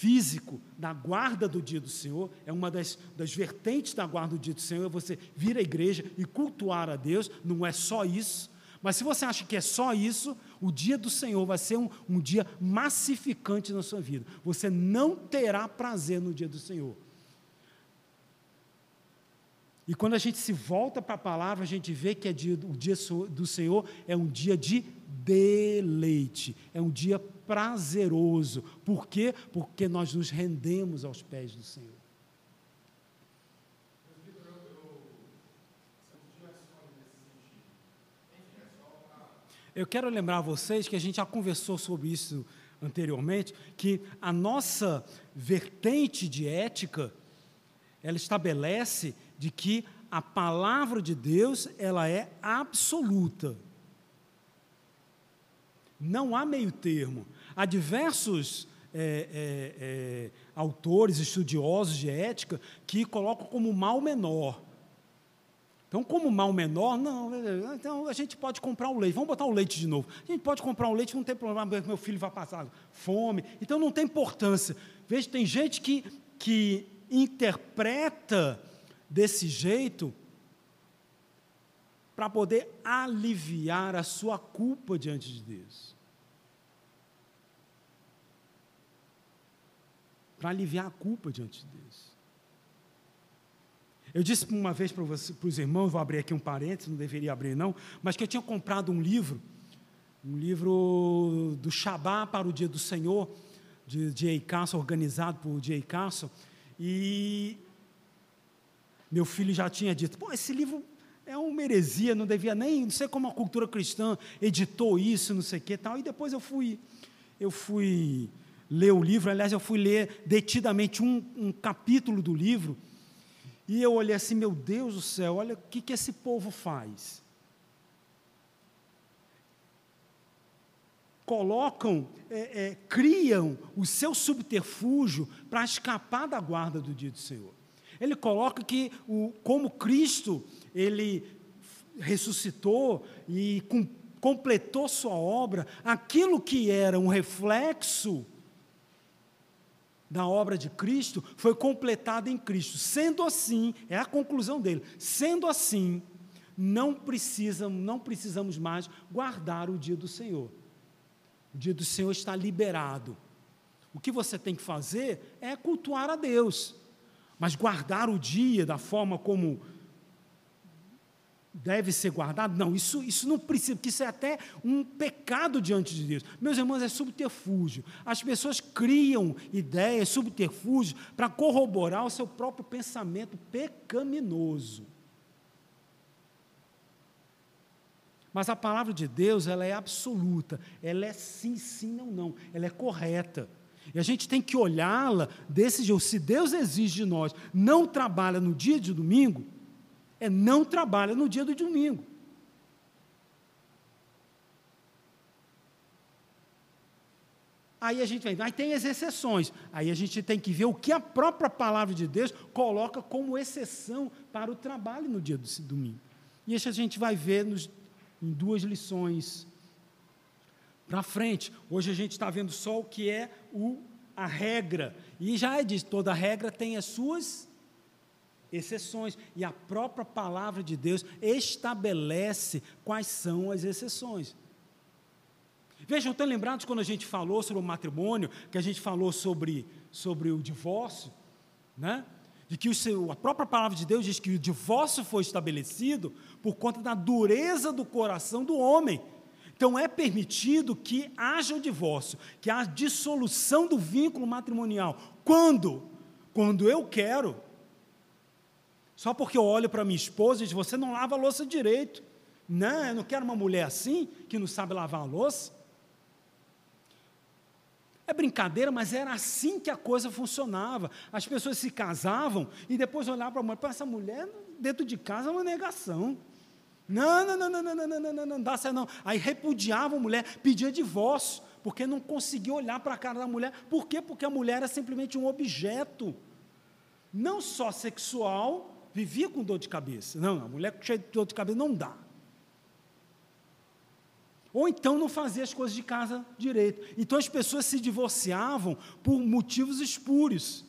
físico da guarda do dia do Senhor, é uma das, das vertentes da guarda do dia do Senhor, é você vir à igreja e cultuar a Deus, não é só isso, mas se você acha que é só isso, o dia do Senhor vai ser um, um dia massificante na sua vida. Você não terá prazer no dia do Senhor. E quando a gente se volta para a palavra, a gente vê que é dia, o dia do Senhor é um dia de deleite, é um dia prazeroso. Por quê? Porque nós nos rendemos aos pés do Senhor. Eu quero lembrar a vocês que a gente já conversou sobre isso anteriormente, que a nossa vertente de ética, ela estabelece de que a palavra de Deus, ela é absoluta. Não há meio termo. Há diversos é, é, é, autores, estudiosos de ética, que colocam como mal menor. Então, como mal menor, não, então a gente pode comprar o leite, vamos botar o leite de novo. A gente pode comprar o leite, não tem problema, meu filho vai passar fome, então não tem importância. Veja, tem gente que, que interpreta desse jeito para poder aliviar a sua culpa diante de Deus. para aliviar a culpa diante de Deus. Eu disse uma vez para, você, para os irmãos, vou abrir aqui um parênteses, não deveria abrir não, mas que eu tinha comprado um livro, um livro do Shabá para o Dia do Senhor, de J. Castle, organizado por J. Castle, e meu filho já tinha dito, pô, esse livro é uma heresia, não devia nem, não sei como a cultura cristã editou isso, não sei o que tal, e depois eu fui, eu fui ler o livro, aliás, eu fui ler detidamente um, um capítulo do livro, e eu olhei assim, meu Deus do céu, olha o que, que esse povo faz. Colocam, é, é, criam o seu subterfúgio para escapar da guarda do dia do Senhor. Ele coloca que, o, como Cristo, ele ressuscitou e com, completou sua obra, aquilo que era um reflexo da obra de Cristo foi completada em Cristo. Sendo assim, é a conclusão dele. Sendo assim, não precisamos, não precisamos mais guardar o dia do Senhor. O dia do Senhor está liberado. O que você tem que fazer é cultuar a Deus. Mas guardar o dia da forma como deve ser guardado, não, isso, isso não precisa, porque isso é até um pecado diante de Deus. Meus irmãos, é subterfúgio. As pessoas criam ideias, subterfúgios, para corroborar o seu próprio pensamento pecaminoso. Mas a palavra de Deus, ela é absoluta, ela é sim, sim, não, não, ela é correta. E a gente tem que olhá-la desse jeito. Se Deus exige de nós, não trabalha no dia de domingo, é não trabalha no dia do domingo. Aí a gente vem, aí tem as exceções. Aí a gente tem que ver o que a própria palavra de Deus coloca como exceção para o trabalho no dia do domingo. E isso a gente vai ver nos, em duas lições para frente. Hoje a gente está vendo só o que é o, a regra. E já é disso, toda regra tem as suas exceções. E a própria palavra de Deus estabelece quais são as exceções. Vejam, estão lembrados quando a gente falou sobre o matrimônio, que a gente falou sobre, sobre o divórcio, né? de que seu, a própria palavra de Deus diz que o divórcio foi estabelecido por conta da dureza do coração do homem. Então é permitido que haja o divórcio, que haja dissolução do vínculo matrimonial. Quando? Quando eu quero. Só porque eu olho para minha esposa e digo, você não lava a louça direito. Não, eu não quero uma mulher assim, que não sabe lavar a louça. É brincadeira, mas era assim que a coisa funcionava. As pessoas se casavam e depois olhavam para a mulher, essa mulher dentro de casa é uma negação. Não, não, não, não, não, não, não, não, não, não dá certo não. Aí repudiavam a mulher, pedia divórcio, porque não conseguia olhar para a cara da mulher. Por quê? Porque a mulher era simplesmente um objeto. Não só sexual, vivia com dor de cabeça. Não, a mulher cheia de dor de cabeça não dá. Ou então não fazia as coisas de casa direito. Então as pessoas se divorciavam por motivos espúrios.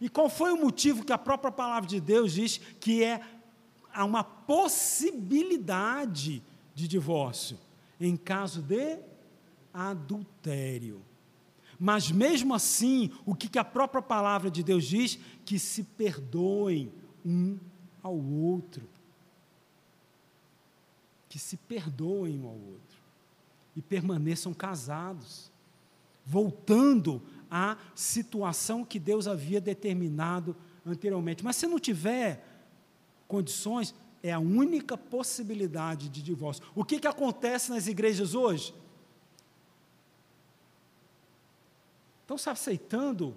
E qual foi o motivo que a própria palavra de Deus diz que é há uma possibilidade de divórcio em caso de adultério. Mas mesmo assim, o que a própria palavra de Deus diz? Que se perdoem um ao outro. Que se perdoem um ao outro. E permaneçam casados. Voltando à situação que Deus havia determinado anteriormente. Mas se não tiver condições, é a única possibilidade de divórcio. O que, que acontece nas igrejas hoje? Estão se aceitando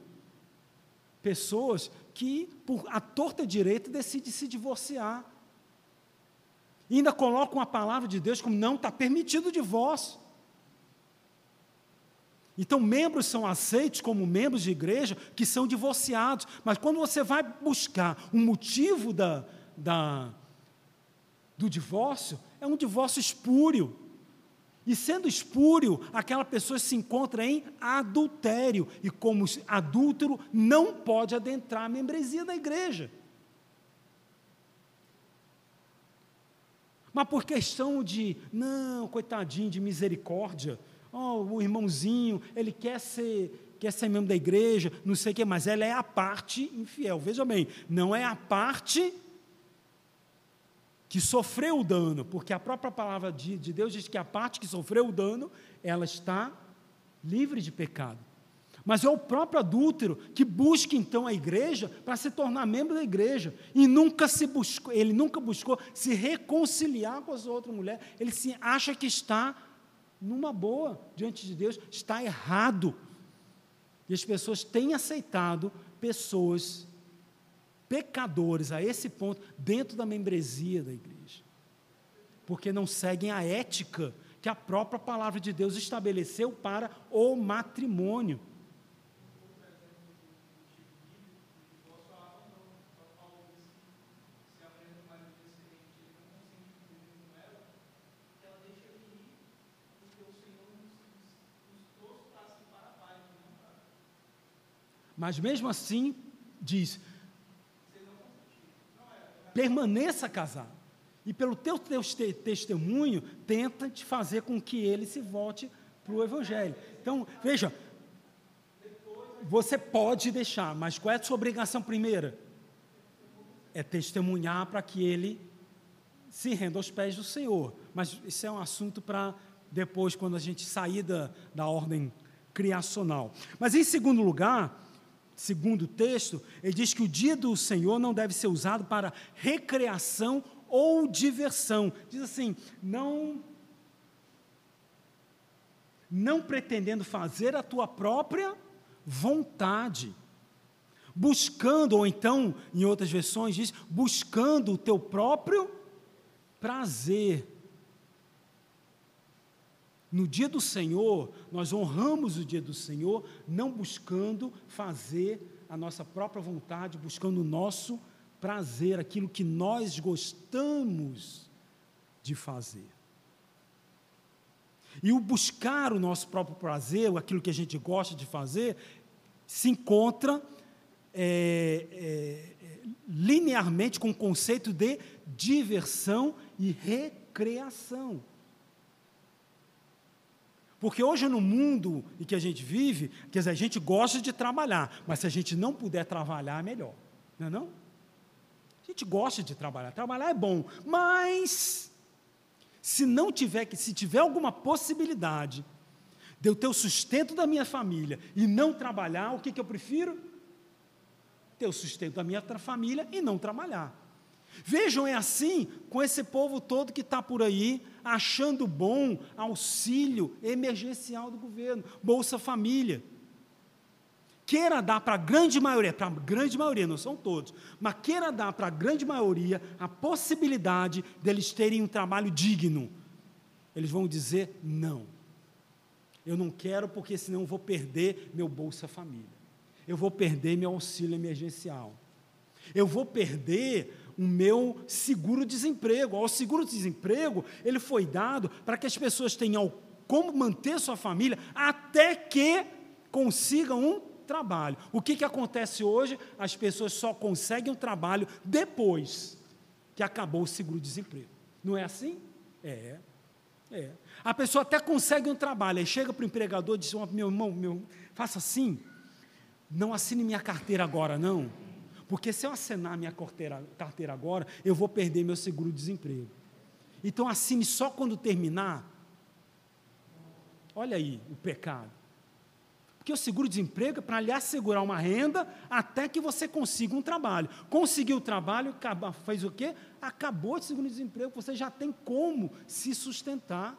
pessoas que, por a torta direita, decidem se divorciar. E ainda colocam a palavra de Deus como não está permitido o divórcio. Então, membros são aceitos como membros de igreja que são divorciados. Mas quando você vai buscar um motivo da, da, do divórcio, é um divórcio espúrio. E sendo espúrio, aquela pessoa se encontra em adultério. E como adúltero, não pode adentrar a membresia da igreja. Mas por questão de, não, coitadinho, de misericórdia, oh, o irmãozinho, ele quer ser, quer ser membro da igreja, não sei o que, mas ela é a parte infiel. Veja bem, não é a parte que sofreu o dano, porque a própria palavra de, de Deus diz que a parte que sofreu o dano, ela está livre de pecado. Mas é o próprio adúltero que busca então a igreja para se tornar membro da igreja. E nunca se buscou, ele nunca buscou se reconciliar com as outras mulheres. Ele se acha que está numa boa diante de Deus, está errado. E as pessoas têm aceitado pessoas pecadores a esse ponto dentro da membresia da igreja. Porque não seguem a ética que a própria palavra de Deus estabeleceu para o matrimônio. Mas mesmo assim, diz: permaneça casado. E pelo teu, teu testemunho, tenta te fazer com que ele se volte para o Evangelho. Então, veja, Você pode deixar, mas qual é a sua obrigação primeira? É testemunhar para que ele se renda aos pés do Senhor. Mas isso é um assunto para depois, quando a gente sair da, da ordem criacional. Mas em segundo lugar, segundo o texto, ele diz que o dia do Senhor não deve ser usado para recreação ou diversão. Diz assim: não não pretendendo fazer a tua própria vontade, buscando, ou então, em outras versões, diz, buscando o teu próprio prazer. No dia do Senhor, nós honramos o dia do Senhor, não buscando fazer a nossa própria vontade, buscando o nosso prazer, aquilo que nós gostamos de fazer. E o buscar o nosso próprio prazer, aquilo que a gente gosta de fazer, se encontra é, é, linearmente com o conceito de diversão e recreação. Porque hoje no mundo em que a gente vive, quer dizer, a gente gosta de trabalhar, mas se a gente não puder trabalhar, é melhor. Não é não? A gente gosta de trabalhar, trabalhar é bom, mas se não tiver que, se tiver alguma possibilidade de eu ter o sustento da minha família e não trabalhar, o que, que eu prefiro? Ter o sustento da minha família e não trabalhar. Vejam, é assim com esse povo todo que está por aí, achando bom auxílio emergencial do governo, Bolsa Família. Queira dar para a grande maioria, para a grande maioria, não são todos, mas queira dar para a grande maioria a possibilidade deles terem um trabalho digno. Eles vão dizer não. Eu não quero porque senão eu vou perder meu Bolsa Família. Eu vou perder meu auxílio emergencial. Eu vou perder o meu seguro-desemprego. O seguro-desemprego, ele foi dado para que as pessoas tenham como manter sua família até que consigam um trabalho. O que, que acontece hoje? As pessoas só conseguem um trabalho depois que acabou o seguro-desemprego. Não é assim? É. É. A pessoa até consegue um trabalho, aí chega para o empregador e diz: meu irmão, meu, faça assim, não assine minha carteira agora, não. Porque se eu assinar minha carteira, carteira agora, eu vou perder meu seguro-desemprego. Então assine só quando terminar. Olha aí o pecado. Porque o seguro-desemprego é para lhe assegurar uma renda até que você consiga um trabalho. Conseguiu o trabalho, fez o quê? Acabou o seguro-desemprego, você já tem como se sustentar.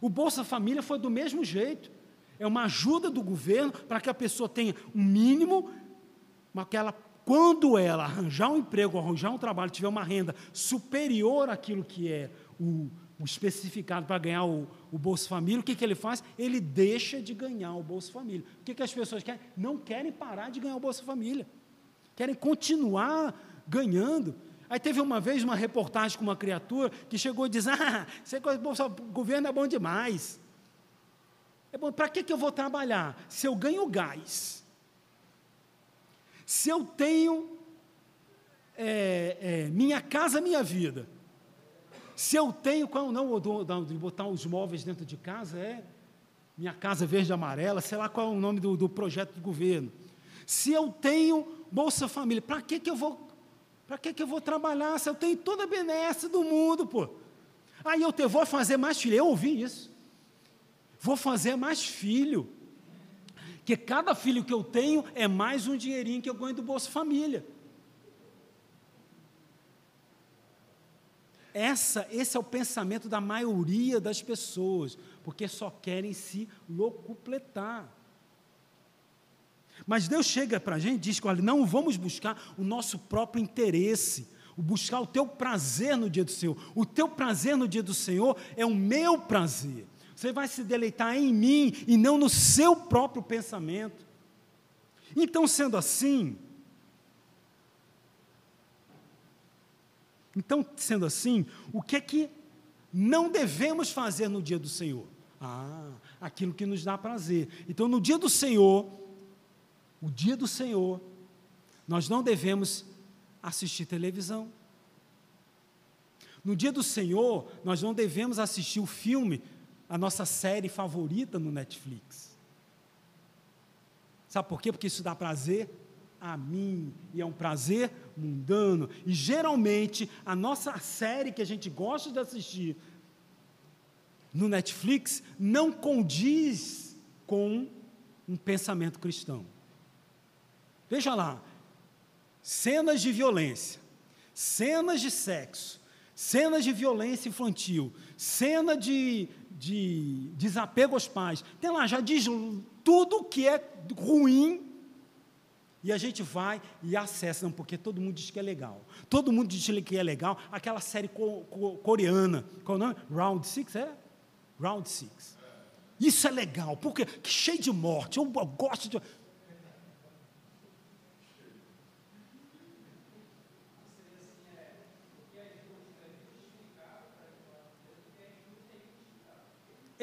O Bolsa Família foi do mesmo jeito. É uma ajuda do governo para que a pessoa tenha um mínimo mas que ela, quando ela arranjar um emprego, arranjar um trabalho, tiver uma renda superior àquilo que é o, o especificado para ganhar o, o Bolsa Família, o que, que ele faz? Ele deixa de ganhar o Bolsa Família. O que, que as pessoas querem? Não querem parar de ganhar o Bolsa Família. Querem continuar ganhando. Aí teve uma vez uma reportagem com uma criatura que chegou e disse: Ah, você o governo é bom demais. É bom, para que, que eu vou trabalhar? Se eu ganho gás, se eu tenho é, é, minha casa, minha vida, se eu tenho, qual não, de botar os móveis dentro de casa, é minha casa verde e amarela, sei lá qual é o nome do, do projeto do governo. Se eu tenho Bolsa Família, para que, que eu vou para que, que eu vou trabalhar se eu tenho toda a benesse do mundo, pô? Aí eu te, vou fazer mais filho. Eu ouvi isso. Vou fazer mais filho que cada filho que eu tenho é mais um dinheirinho que eu ganho do Bolsa Família. Essa, esse é o pensamento da maioria das pessoas, porque só querem se locupletar. Mas Deus chega para a gente e diz olha, não vamos buscar o nosso próprio interesse, buscar o teu prazer no dia do Senhor. O teu prazer no dia do Senhor é o meu prazer. Você vai se deleitar em mim e não no seu próprio pensamento. Então, sendo assim, então, sendo assim, o que é que não devemos fazer no dia do Senhor? Ah, aquilo que nos dá prazer. Então, no dia do Senhor, o dia do Senhor, nós não devemos assistir televisão. No dia do Senhor, nós não devemos assistir o filme a nossa série favorita no Netflix. Sabe por quê? Porque isso dá prazer a mim, e é um prazer mundano. E geralmente a nossa série que a gente gosta de assistir no Netflix não condiz com um pensamento cristão. Veja lá, cenas de violência, cenas de sexo, cenas de violência infantil, cena de, de desapego aos pais. Tem lá, já diz tudo que é ruim e a gente vai e acessa, não, porque todo mundo diz que é legal. Todo mundo diz que é legal. Aquela série co co coreana, qual é o nome? Round Six, é? Round Six. Isso é legal, porque cheio de morte. Eu, eu gosto de.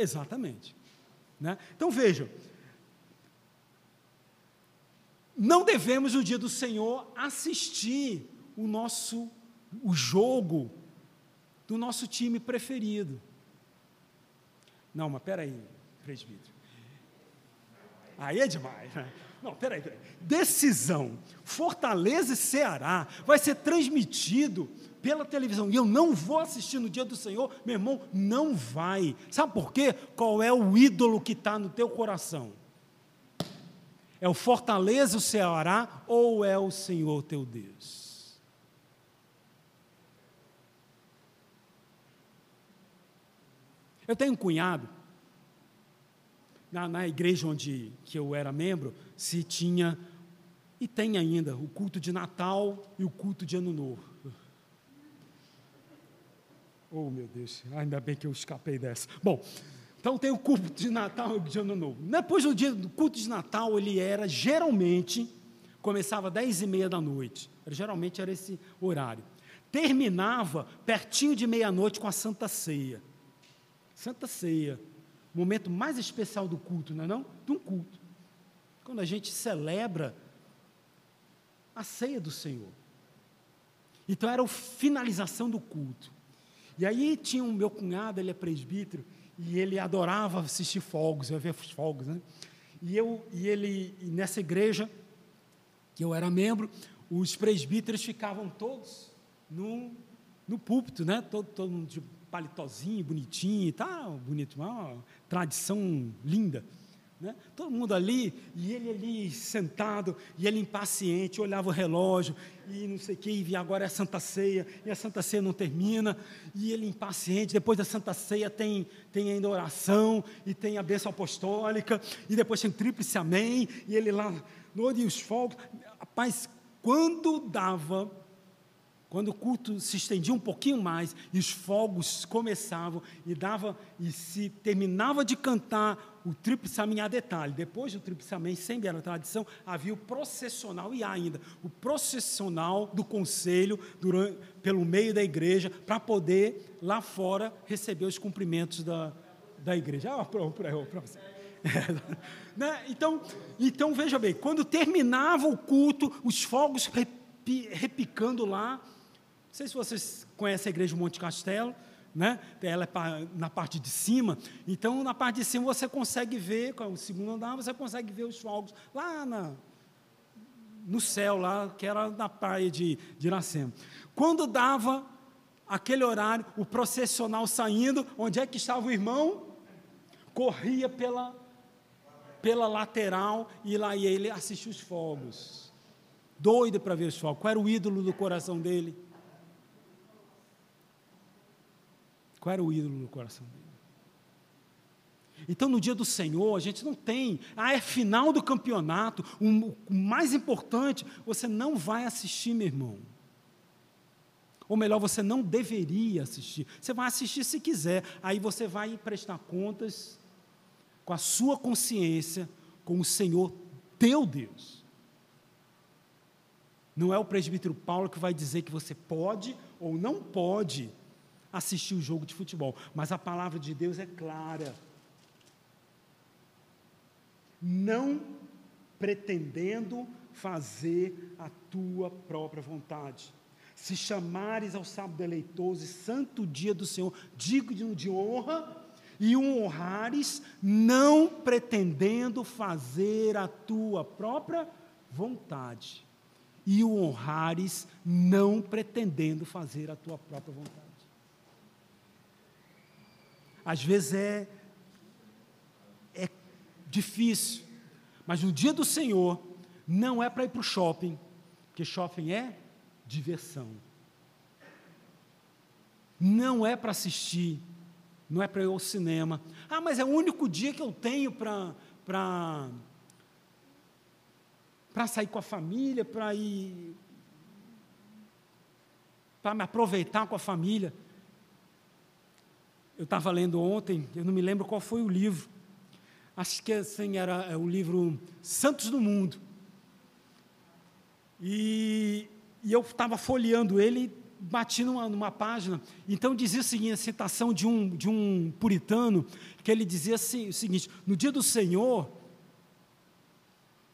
Exatamente. Né? Então vejam, não devemos no dia do Senhor assistir o nosso o jogo do nosso time preferido. Não, mas peraí, presbítero. Aí é demais, né? Não, peraí, peraí. Decisão. Fortaleza e Ceará vai ser transmitido pela televisão. E eu não vou assistir no dia do Senhor, meu irmão, não vai. Sabe por quê? Qual é o ídolo que está no teu coração? É o Fortaleza, o Ceará ou é o Senhor teu Deus? Eu tenho um cunhado, na, na igreja onde que eu era membro, se tinha, e tem ainda, o culto de Natal e o culto de Ano Novo. Oh, meu Deus, ainda bem que eu escapei dessa. Bom, então tem o culto de Natal e de Ano Novo. Depois do dia do culto de Natal, ele era geralmente, começava às 10 e meia da noite. Geralmente era esse horário. Terminava pertinho de meia-noite com a Santa Ceia. Santa Ceia, momento mais especial do culto, não é não? De um culto. Quando a gente celebra a ceia do Senhor. Então era a finalização do culto. E aí tinha o um meu cunhado, ele é presbítero, e ele adorava assistir fogos, eu ver os fogos, né? E eu e ele e nessa igreja que eu era membro, os presbíteros ficavam todos no, no púlpito, né? Todo, todo mundo de palitozinho, bonitinho, tá bonito, uma tradição linda. Né? Todo mundo ali, e ele ali sentado, e ele impaciente, olhava o relógio, e não sei o que, e agora é a Santa Ceia, e a Santa Ceia não termina, e ele impaciente, depois da Santa Ceia tem, tem ainda oração, e tem a bênção apostólica, e depois tem tríplice amém, e ele lá, no e os fogos, rapaz, quando dava quando o culto se estendia um pouquinho mais e os fogos começavam e dava e se terminava de cantar o amém a detalhe. Depois do tríplice amém, sem a tradição, havia o processional e há ainda o processional do conselho durante, pelo meio da igreja para poder lá fora receber os cumprimentos da, da igreja. Ah, para você. Né? então, então veja bem, quando terminava o culto, os fogos repicando lá, não sei se vocês conhecem a igreja Monte Castelo, né? ela é na parte de cima, então na parte de cima você consegue ver, com o segundo andar, você consegue ver os fogos lá na, no céu, lá, que era na praia de, de Iracema. Quando dava aquele horário, o processional saindo, onde é que estava o irmão? Corria pela, pela lateral e lá ele assistia os fogos. Doido para ver os fogos. Qual era o ídolo do coração dele? Qual era o ídolo no coração dele? Então, no dia do Senhor, a gente não tem, ah, é final do campeonato, o, mais importante, você não vai assistir, meu irmão. Ou melhor, você não deveria assistir. Você vai assistir se quiser, aí você vai prestar contas com a sua consciência, com o Senhor teu Deus. Não é o presbítero Paulo que vai dizer que você pode ou não pode assistir o jogo de futebol, mas a palavra de Deus é clara. Não pretendendo fazer a tua própria vontade. Se chamares ao sábado deleitoso e santo dia do Senhor, digno de honra, e o honrares, não pretendendo fazer a tua própria vontade. E o honrares, não pretendendo fazer a tua própria vontade. Às vezes é, é difícil, mas no dia do Senhor, não é para ir para o shopping, porque shopping é diversão. Não é para assistir, não é para ir ao cinema. Ah, mas é o único dia que eu tenho para para sair com a família, para ir para me aproveitar com a família. Eu estava lendo ontem, eu não me lembro qual foi o livro. Acho que assim, era é, o livro Santos do Mundo. E, e eu estava folheando ele bati numa, numa, página, então dizia o seguinte, a citação de um, de um puritano, que ele dizia assim, o seguinte, no dia do Senhor,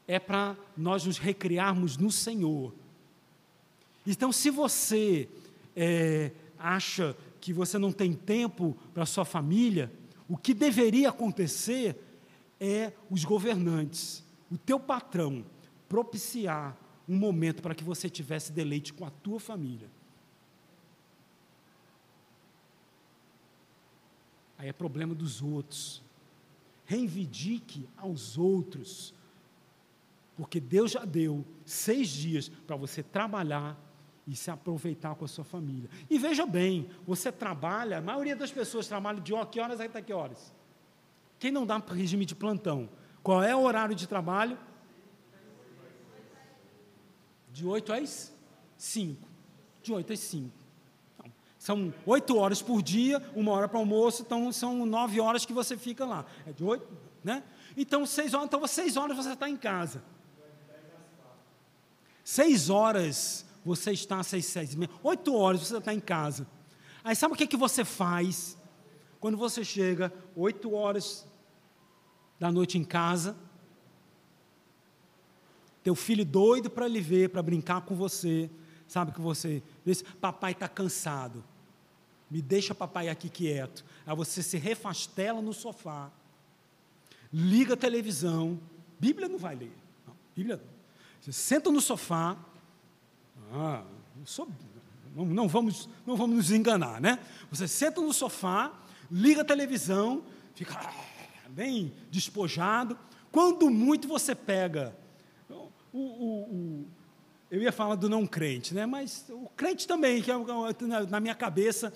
é para nós nos recriarmos no Senhor. Então, se você é, acha que você não tem tempo para sua família, o que deveria acontecer é os governantes, o teu patrão, propiciar um momento para que você tivesse deleite com a tua família. Aí é problema dos outros. Reivindique aos outros. Porque Deus já deu seis dias para você trabalhar e se aproveitar com a sua família. E veja bem, você trabalha, a maioria das pessoas trabalha de que horas até que horas? Quem não dá regime de plantão? Qual é o horário de trabalho? De 8 às 5. De 8 às 5. São oito horas por dia, uma hora para almoço, então são nove horas que você fica lá. É de oito, né? Então, seis horas, então seis horas você está em casa. Seis horas você está, seis, seis, oito horas você está em casa. Aí sabe o que, que você faz quando você chega oito horas da noite em casa? Teu filho doido para lhe ver, para brincar com você, sabe que você diz, papai está cansado, me deixa papai aqui quieto. Aí você se refastela no sofá, liga a televisão, Bíblia não vai ler, não, Bíblia Você senta no sofá, ah, sou, não, não, vamos, não vamos nos enganar, né? Você senta no sofá, liga a televisão, fica ah, bem despojado. Quando muito você pega o, o, o eu ia falar do não crente, né? mas o crente também, que é, na minha cabeça,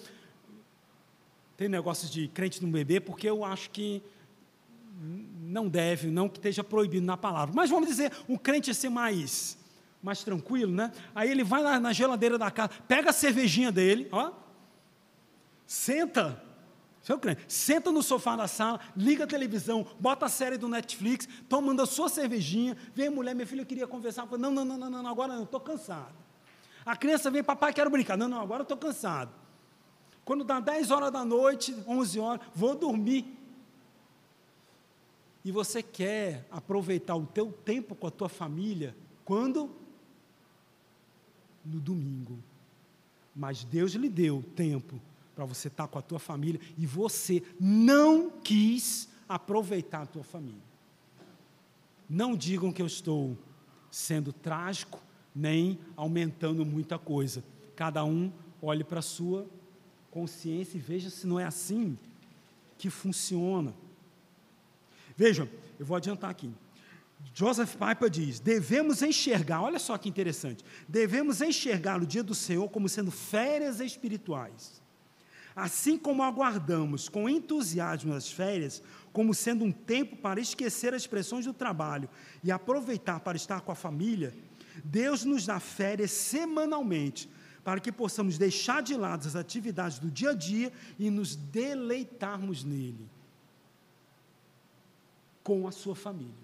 tem negócio de crente no bebê, porque eu acho que não deve, não que esteja proibido na palavra. Mas vamos dizer, um crente é ser mais, mais tranquilo, né? Aí ele vai na, na geladeira da casa, pega a cervejinha dele, ó, senta, seu crente, senta no sofá da sala, liga a televisão, bota a série do Netflix, tomando a sua cervejinha, vem a mulher, meu filho, eu queria conversar, não, não, não, não, não, agora não, estou cansado. A criança vem, papai, quero brincar. Não, não, agora estou cansado. Quando dá 10 horas da noite, 11 horas, vou dormir. E você quer aproveitar o teu tempo com a tua família, quando? No domingo. Mas Deus lhe deu tempo para você estar com a tua família e você não quis aproveitar a tua família. Não digam que eu estou sendo trágico, nem aumentando muita coisa. Cada um olhe para a sua consciência e veja se não é assim que funciona. Vejam, eu vou adiantar aqui. Joseph Piper diz: devemos enxergar, olha só que interessante, devemos enxergar o dia do Senhor como sendo férias espirituais. Assim como aguardamos com entusiasmo as férias, como sendo um tempo para esquecer as pressões do trabalho e aproveitar para estar com a família, Deus nos dá férias semanalmente, para que possamos deixar de lado as atividades do dia a dia e nos deleitarmos nele, com a sua família.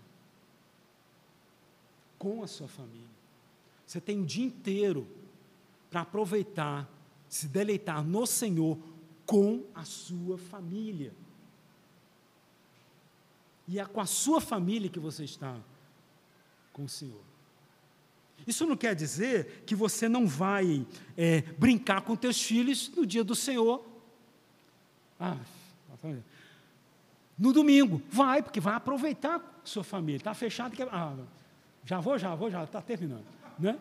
Com a sua família. Você tem o um dia inteiro para aproveitar, se deleitar no Senhor com a sua família. E é com a sua família que você está com o Senhor. Isso não quer dizer que você não vai é, brincar com teus filhos no dia do Senhor. Ah, No domingo, vai, porque vai aproveitar sua família. Está fechado. Que... Ah, já vou, já vou, já está terminando. Né?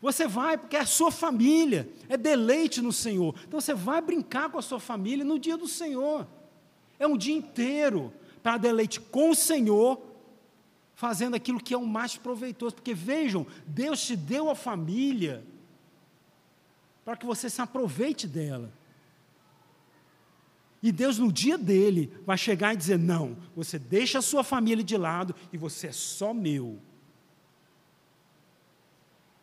Você vai porque é a sua família, é deleite no Senhor. Então você vai brincar com a sua família no dia do Senhor. É um dia inteiro para deleite com o Senhor, fazendo aquilo que é o mais proveitoso. Porque vejam, Deus te deu a família para que você se aproveite dela. E Deus, no dia dele, vai chegar e dizer: Não, você deixa a sua família de lado e você é só meu.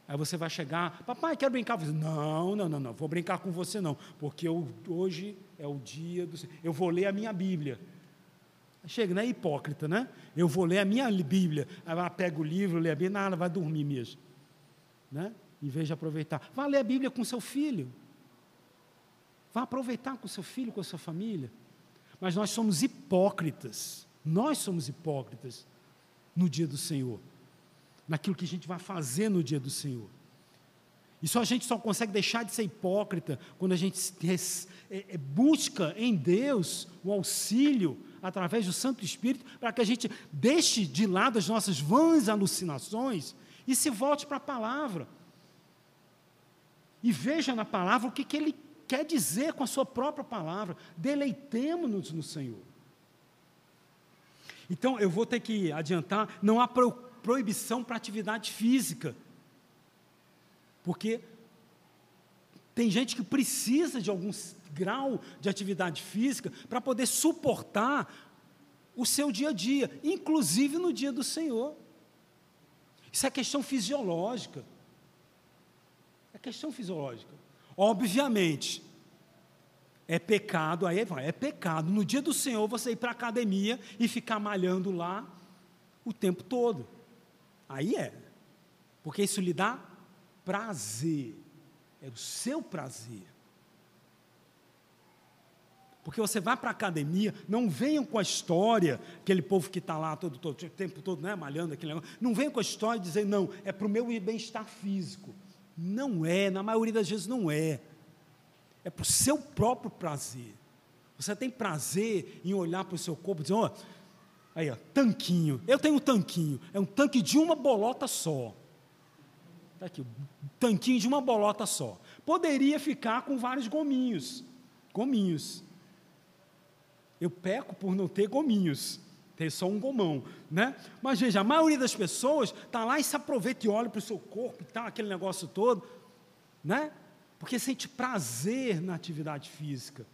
Aí você vai chegar, papai, quero brincar. Você, não, não, não, não, vou brincar com você não, porque eu, hoje é o dia do. Eu vou ler a minha Bíblia. Chega, não é hipócrita, né? Eu vou ler a minha Bíblia. Aí ela pega o livro, lê a Bíblia, nada, vai dormir mesmo. Né? Em vez de aproveitar. Vá ler a Bíblia com seu filho. Vá aproveitar com seu filho, com a sua família. Mas nós somos hipócritas. Nós somos hipócritas no dia do Senhor naquilo que a gente vai fazer no dia do Senhor. E só a gente só consegue deixar de ser hipócrita quando a gente é, é, busca em Deus o auxílio através do Santo Espírito para que a gente deixe de lado as nossas vãs alucinações e se volte para a palavra. E veja na palavra o que, que ele quer dizer com a sua própria palavra. Deleitemos-nos no Senhor. Então, eu vou ter que adiantar, não há proibição para atividade física. Porque tem gente que precisa de algum grau de atividade física para poder suportar o seu dia a dia, inclusive no dia do Senhor. Isso é questão fisiológica. É questão fisiológica. Obviamente, é pecado, aí vai, é pecado no dia do Senhor você ir para a academia e ficar malhando lá o tempo todo. Aí é. Porque isso lhe dá prazer. É o seu prazer. Porque você vai para a academia, não venham com a história, aquele povo que está lá todo, todo, o tempo todo, né, malhando aquele negócio, não venham com a história de dizer, não, é para o meu bem-estar físico. Não é, na maioria das vezes não é. É para o seu próprio prazer. Você tem prazer em olhar para o seu corpo e dizer, oh, Aí, ó, tanquinho. Eu tenho um tanquinho. É um tanque de uma bolota só. Está aqui, um tanquinho de uma bolota só. Poderia ficar com vários gominhos. Gominhos. Eu peco por não ter gominhos. Ter só um gomão, né? Mas veja, a maioria das pessoas está lá e se aproveita e olha para o seu corpo e tal, aquele negócio todo, né? Porque sente prazer na atividade física.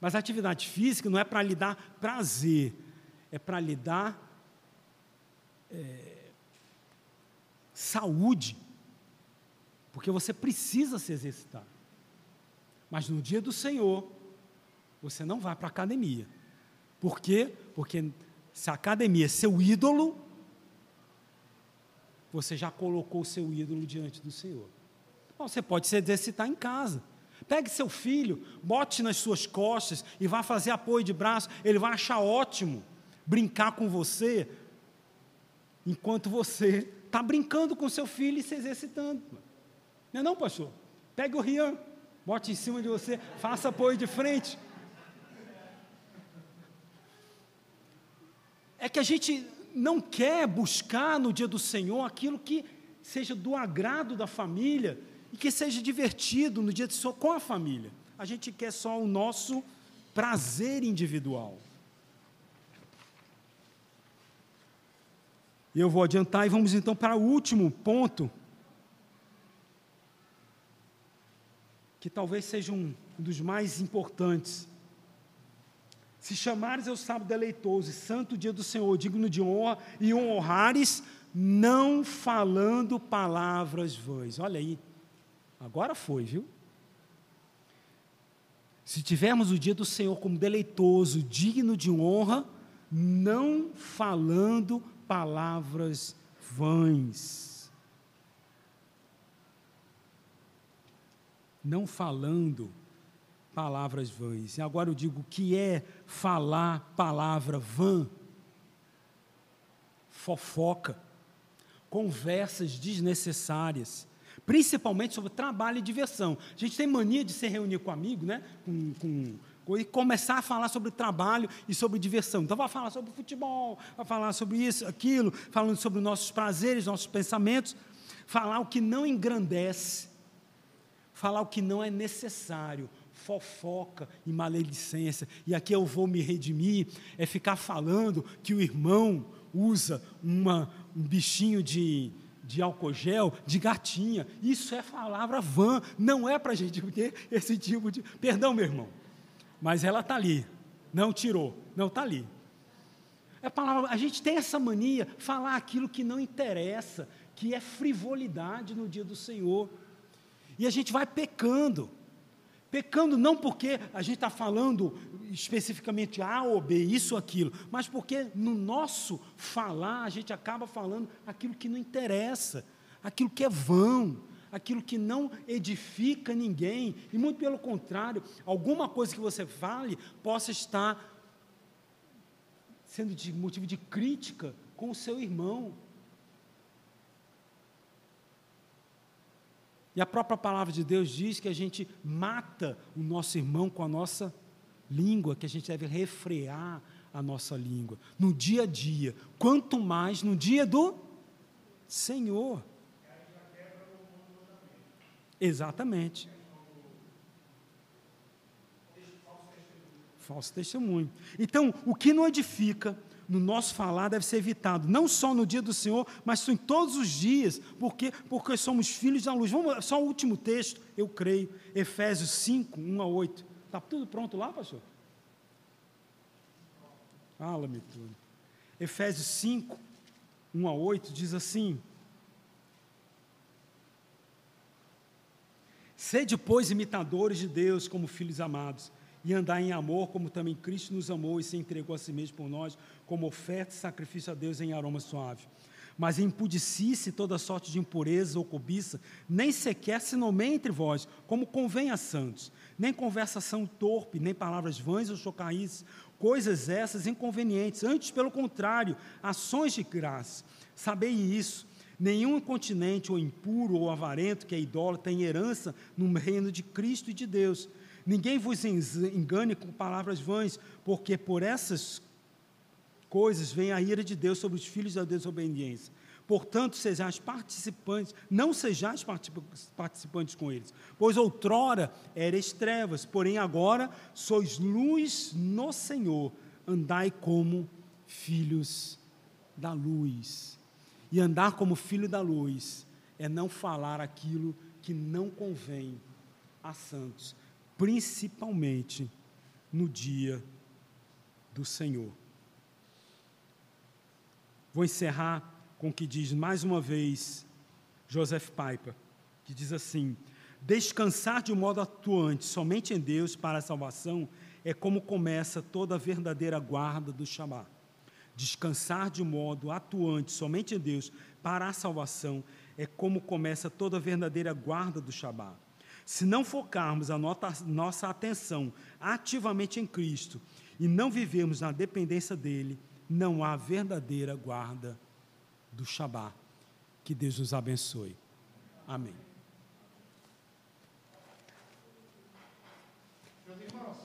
Mas a atividade física não é para lhe dar prazer, é para lhe dar é, saúde, porque você precisa se exercitar. Mas no dia do Senhor, você não vai para a academia. Por quê? Porque se a academia é seu ídolo, você já colocou o seu ídolo diante do Senhor. Você pode se exercitar em casa. Pegue seu filho, bote nas suas costas e vá fazer apoio de braço, ele vai achar ótimo brincar com você, enquanto você está brincando com seu filho e se exercitando. Não é não, pastor? Pegue o Rian, bote em cima de você, faça apoio de frente. É que a gente não quer buscar no dia do Senhor aquilo que seja do agrado da família e que seja divertido no dia do Senhor com a família. A gente quer só o nosso prazer individual. E eu vou adiantar e vamos então para o último ponto, que talvez seja um dos mais importantes. Se chamares eu sábado deleitoso e santo dia do Senhor, digno de honra, e honrares, não falando palavras vãs. Olha aí, agora foi, viu? Se tivermos o dia do Senhor como deleitoso, digno de honra, não falando palavras vãs. Não falando palavras vãs. E agora eu digo o que é falar palavra vã? Fofoca, conversas desnecessárias, principalmente sobre trabalho e diversão. A gente tem mania de se reunir com amigo, né? com, com e começar a falar sobre trabalho e sobre diversão. Então, vai falar sobre futebol, vai falar sobre isso, aquilo, falando sobre nossos prazeres, nossos pensamentos, falar o que não engrandece, falar o que não é necessário, fofoca e maledicência. E aqui eu vou me redimir, é ficar falando que o irmão usa uma, um bichinho de, de álcool de gatinha. Isso é palavra vã, não é para a gente ter esse tipo de. Perdão, meu irmão mas ela está ali. Não tirou, não está ali. É palavra, a gente tem essa mania, falar aquilo que não interessa, que é frivolidade no dia do Senhor. E a gente vai pecando. Pecando não porque a gente está falando especificamente A ou B, isso ou aquilo, mas porque no nosso falar a gente acaba falando aquilo que não interessa, aquilo que é vão, aquilo que não edifica ninguém, e muito pelo contrário, alguma coisa que você fale possa estar sendo de motivo de crítica com o seu irmão. E a própria palavra de Deus diz que a gente mata o nosso irmão com a nossa língua, que a gente deve refrear a nossa língua no dia a dia, quanto mais no dia do Senhor. Exatamente. Falso testemunho. Então, o que não edifica no nosso falar deve ser evitado, não só no dia do Senhor, mas em todos os dias, porque, porque somos filhos da luz. Vamos, só o último texto, eu creio, Efésios 5, 1 a 8. Está tudo pronto lá, pastor? Fala-me tudo. Efésios 5, 1 a 8 diz assim: Sede, pois, imitadores de Deus como filhos amados, e andar em amor, como também Cristo nos amou e se entregou a si mesmo por nós, como oferta e sacrifício a Deus em aroma suave. Mas impudicice toda sorte de impureza ou cobiça, nem sequer se nomeie entre vós, como convém a santos, nem conversação torpe, nem palavras vãs ou chocaízes, coisas essas inconvenientes, antes, pelo contrário, ações de graça. Sabei isso Nenhum incontinente ou impuro ou avarento que é idólatra tem herança no reino de Cristo e de Deus. Ninguém vos engane com palavras vãs, porque por essas coisas vem a ira de Deus sobre os filhos da desobediência. Portanto, sejais participantes, não sejais participantes com eles, pois outrora eres trevas, porém agora sois luz no Senhor, andai como filhos da luz. E andar como filho da luz é não falar aquilo que não convém a santos, principalmente no dia do Senhor. Vou encerrar com o que diz mais uma vez Joseph Piper, que diz assim: Descansar de modo atuante somente em Deus para a salvação é como começa toda a verdadeira guarda do Shabat. Descansar de modo atuante somente em Deus para a salvação é como começa toda a verdadeira guarda do Shabat. Se não focarmos a nossa atenção ativamente em Cristo e não vivermos na dependência dele, não há verdadeira guarda do Shabat. Que Deus nos abençoe. Amém. Meus irmãos,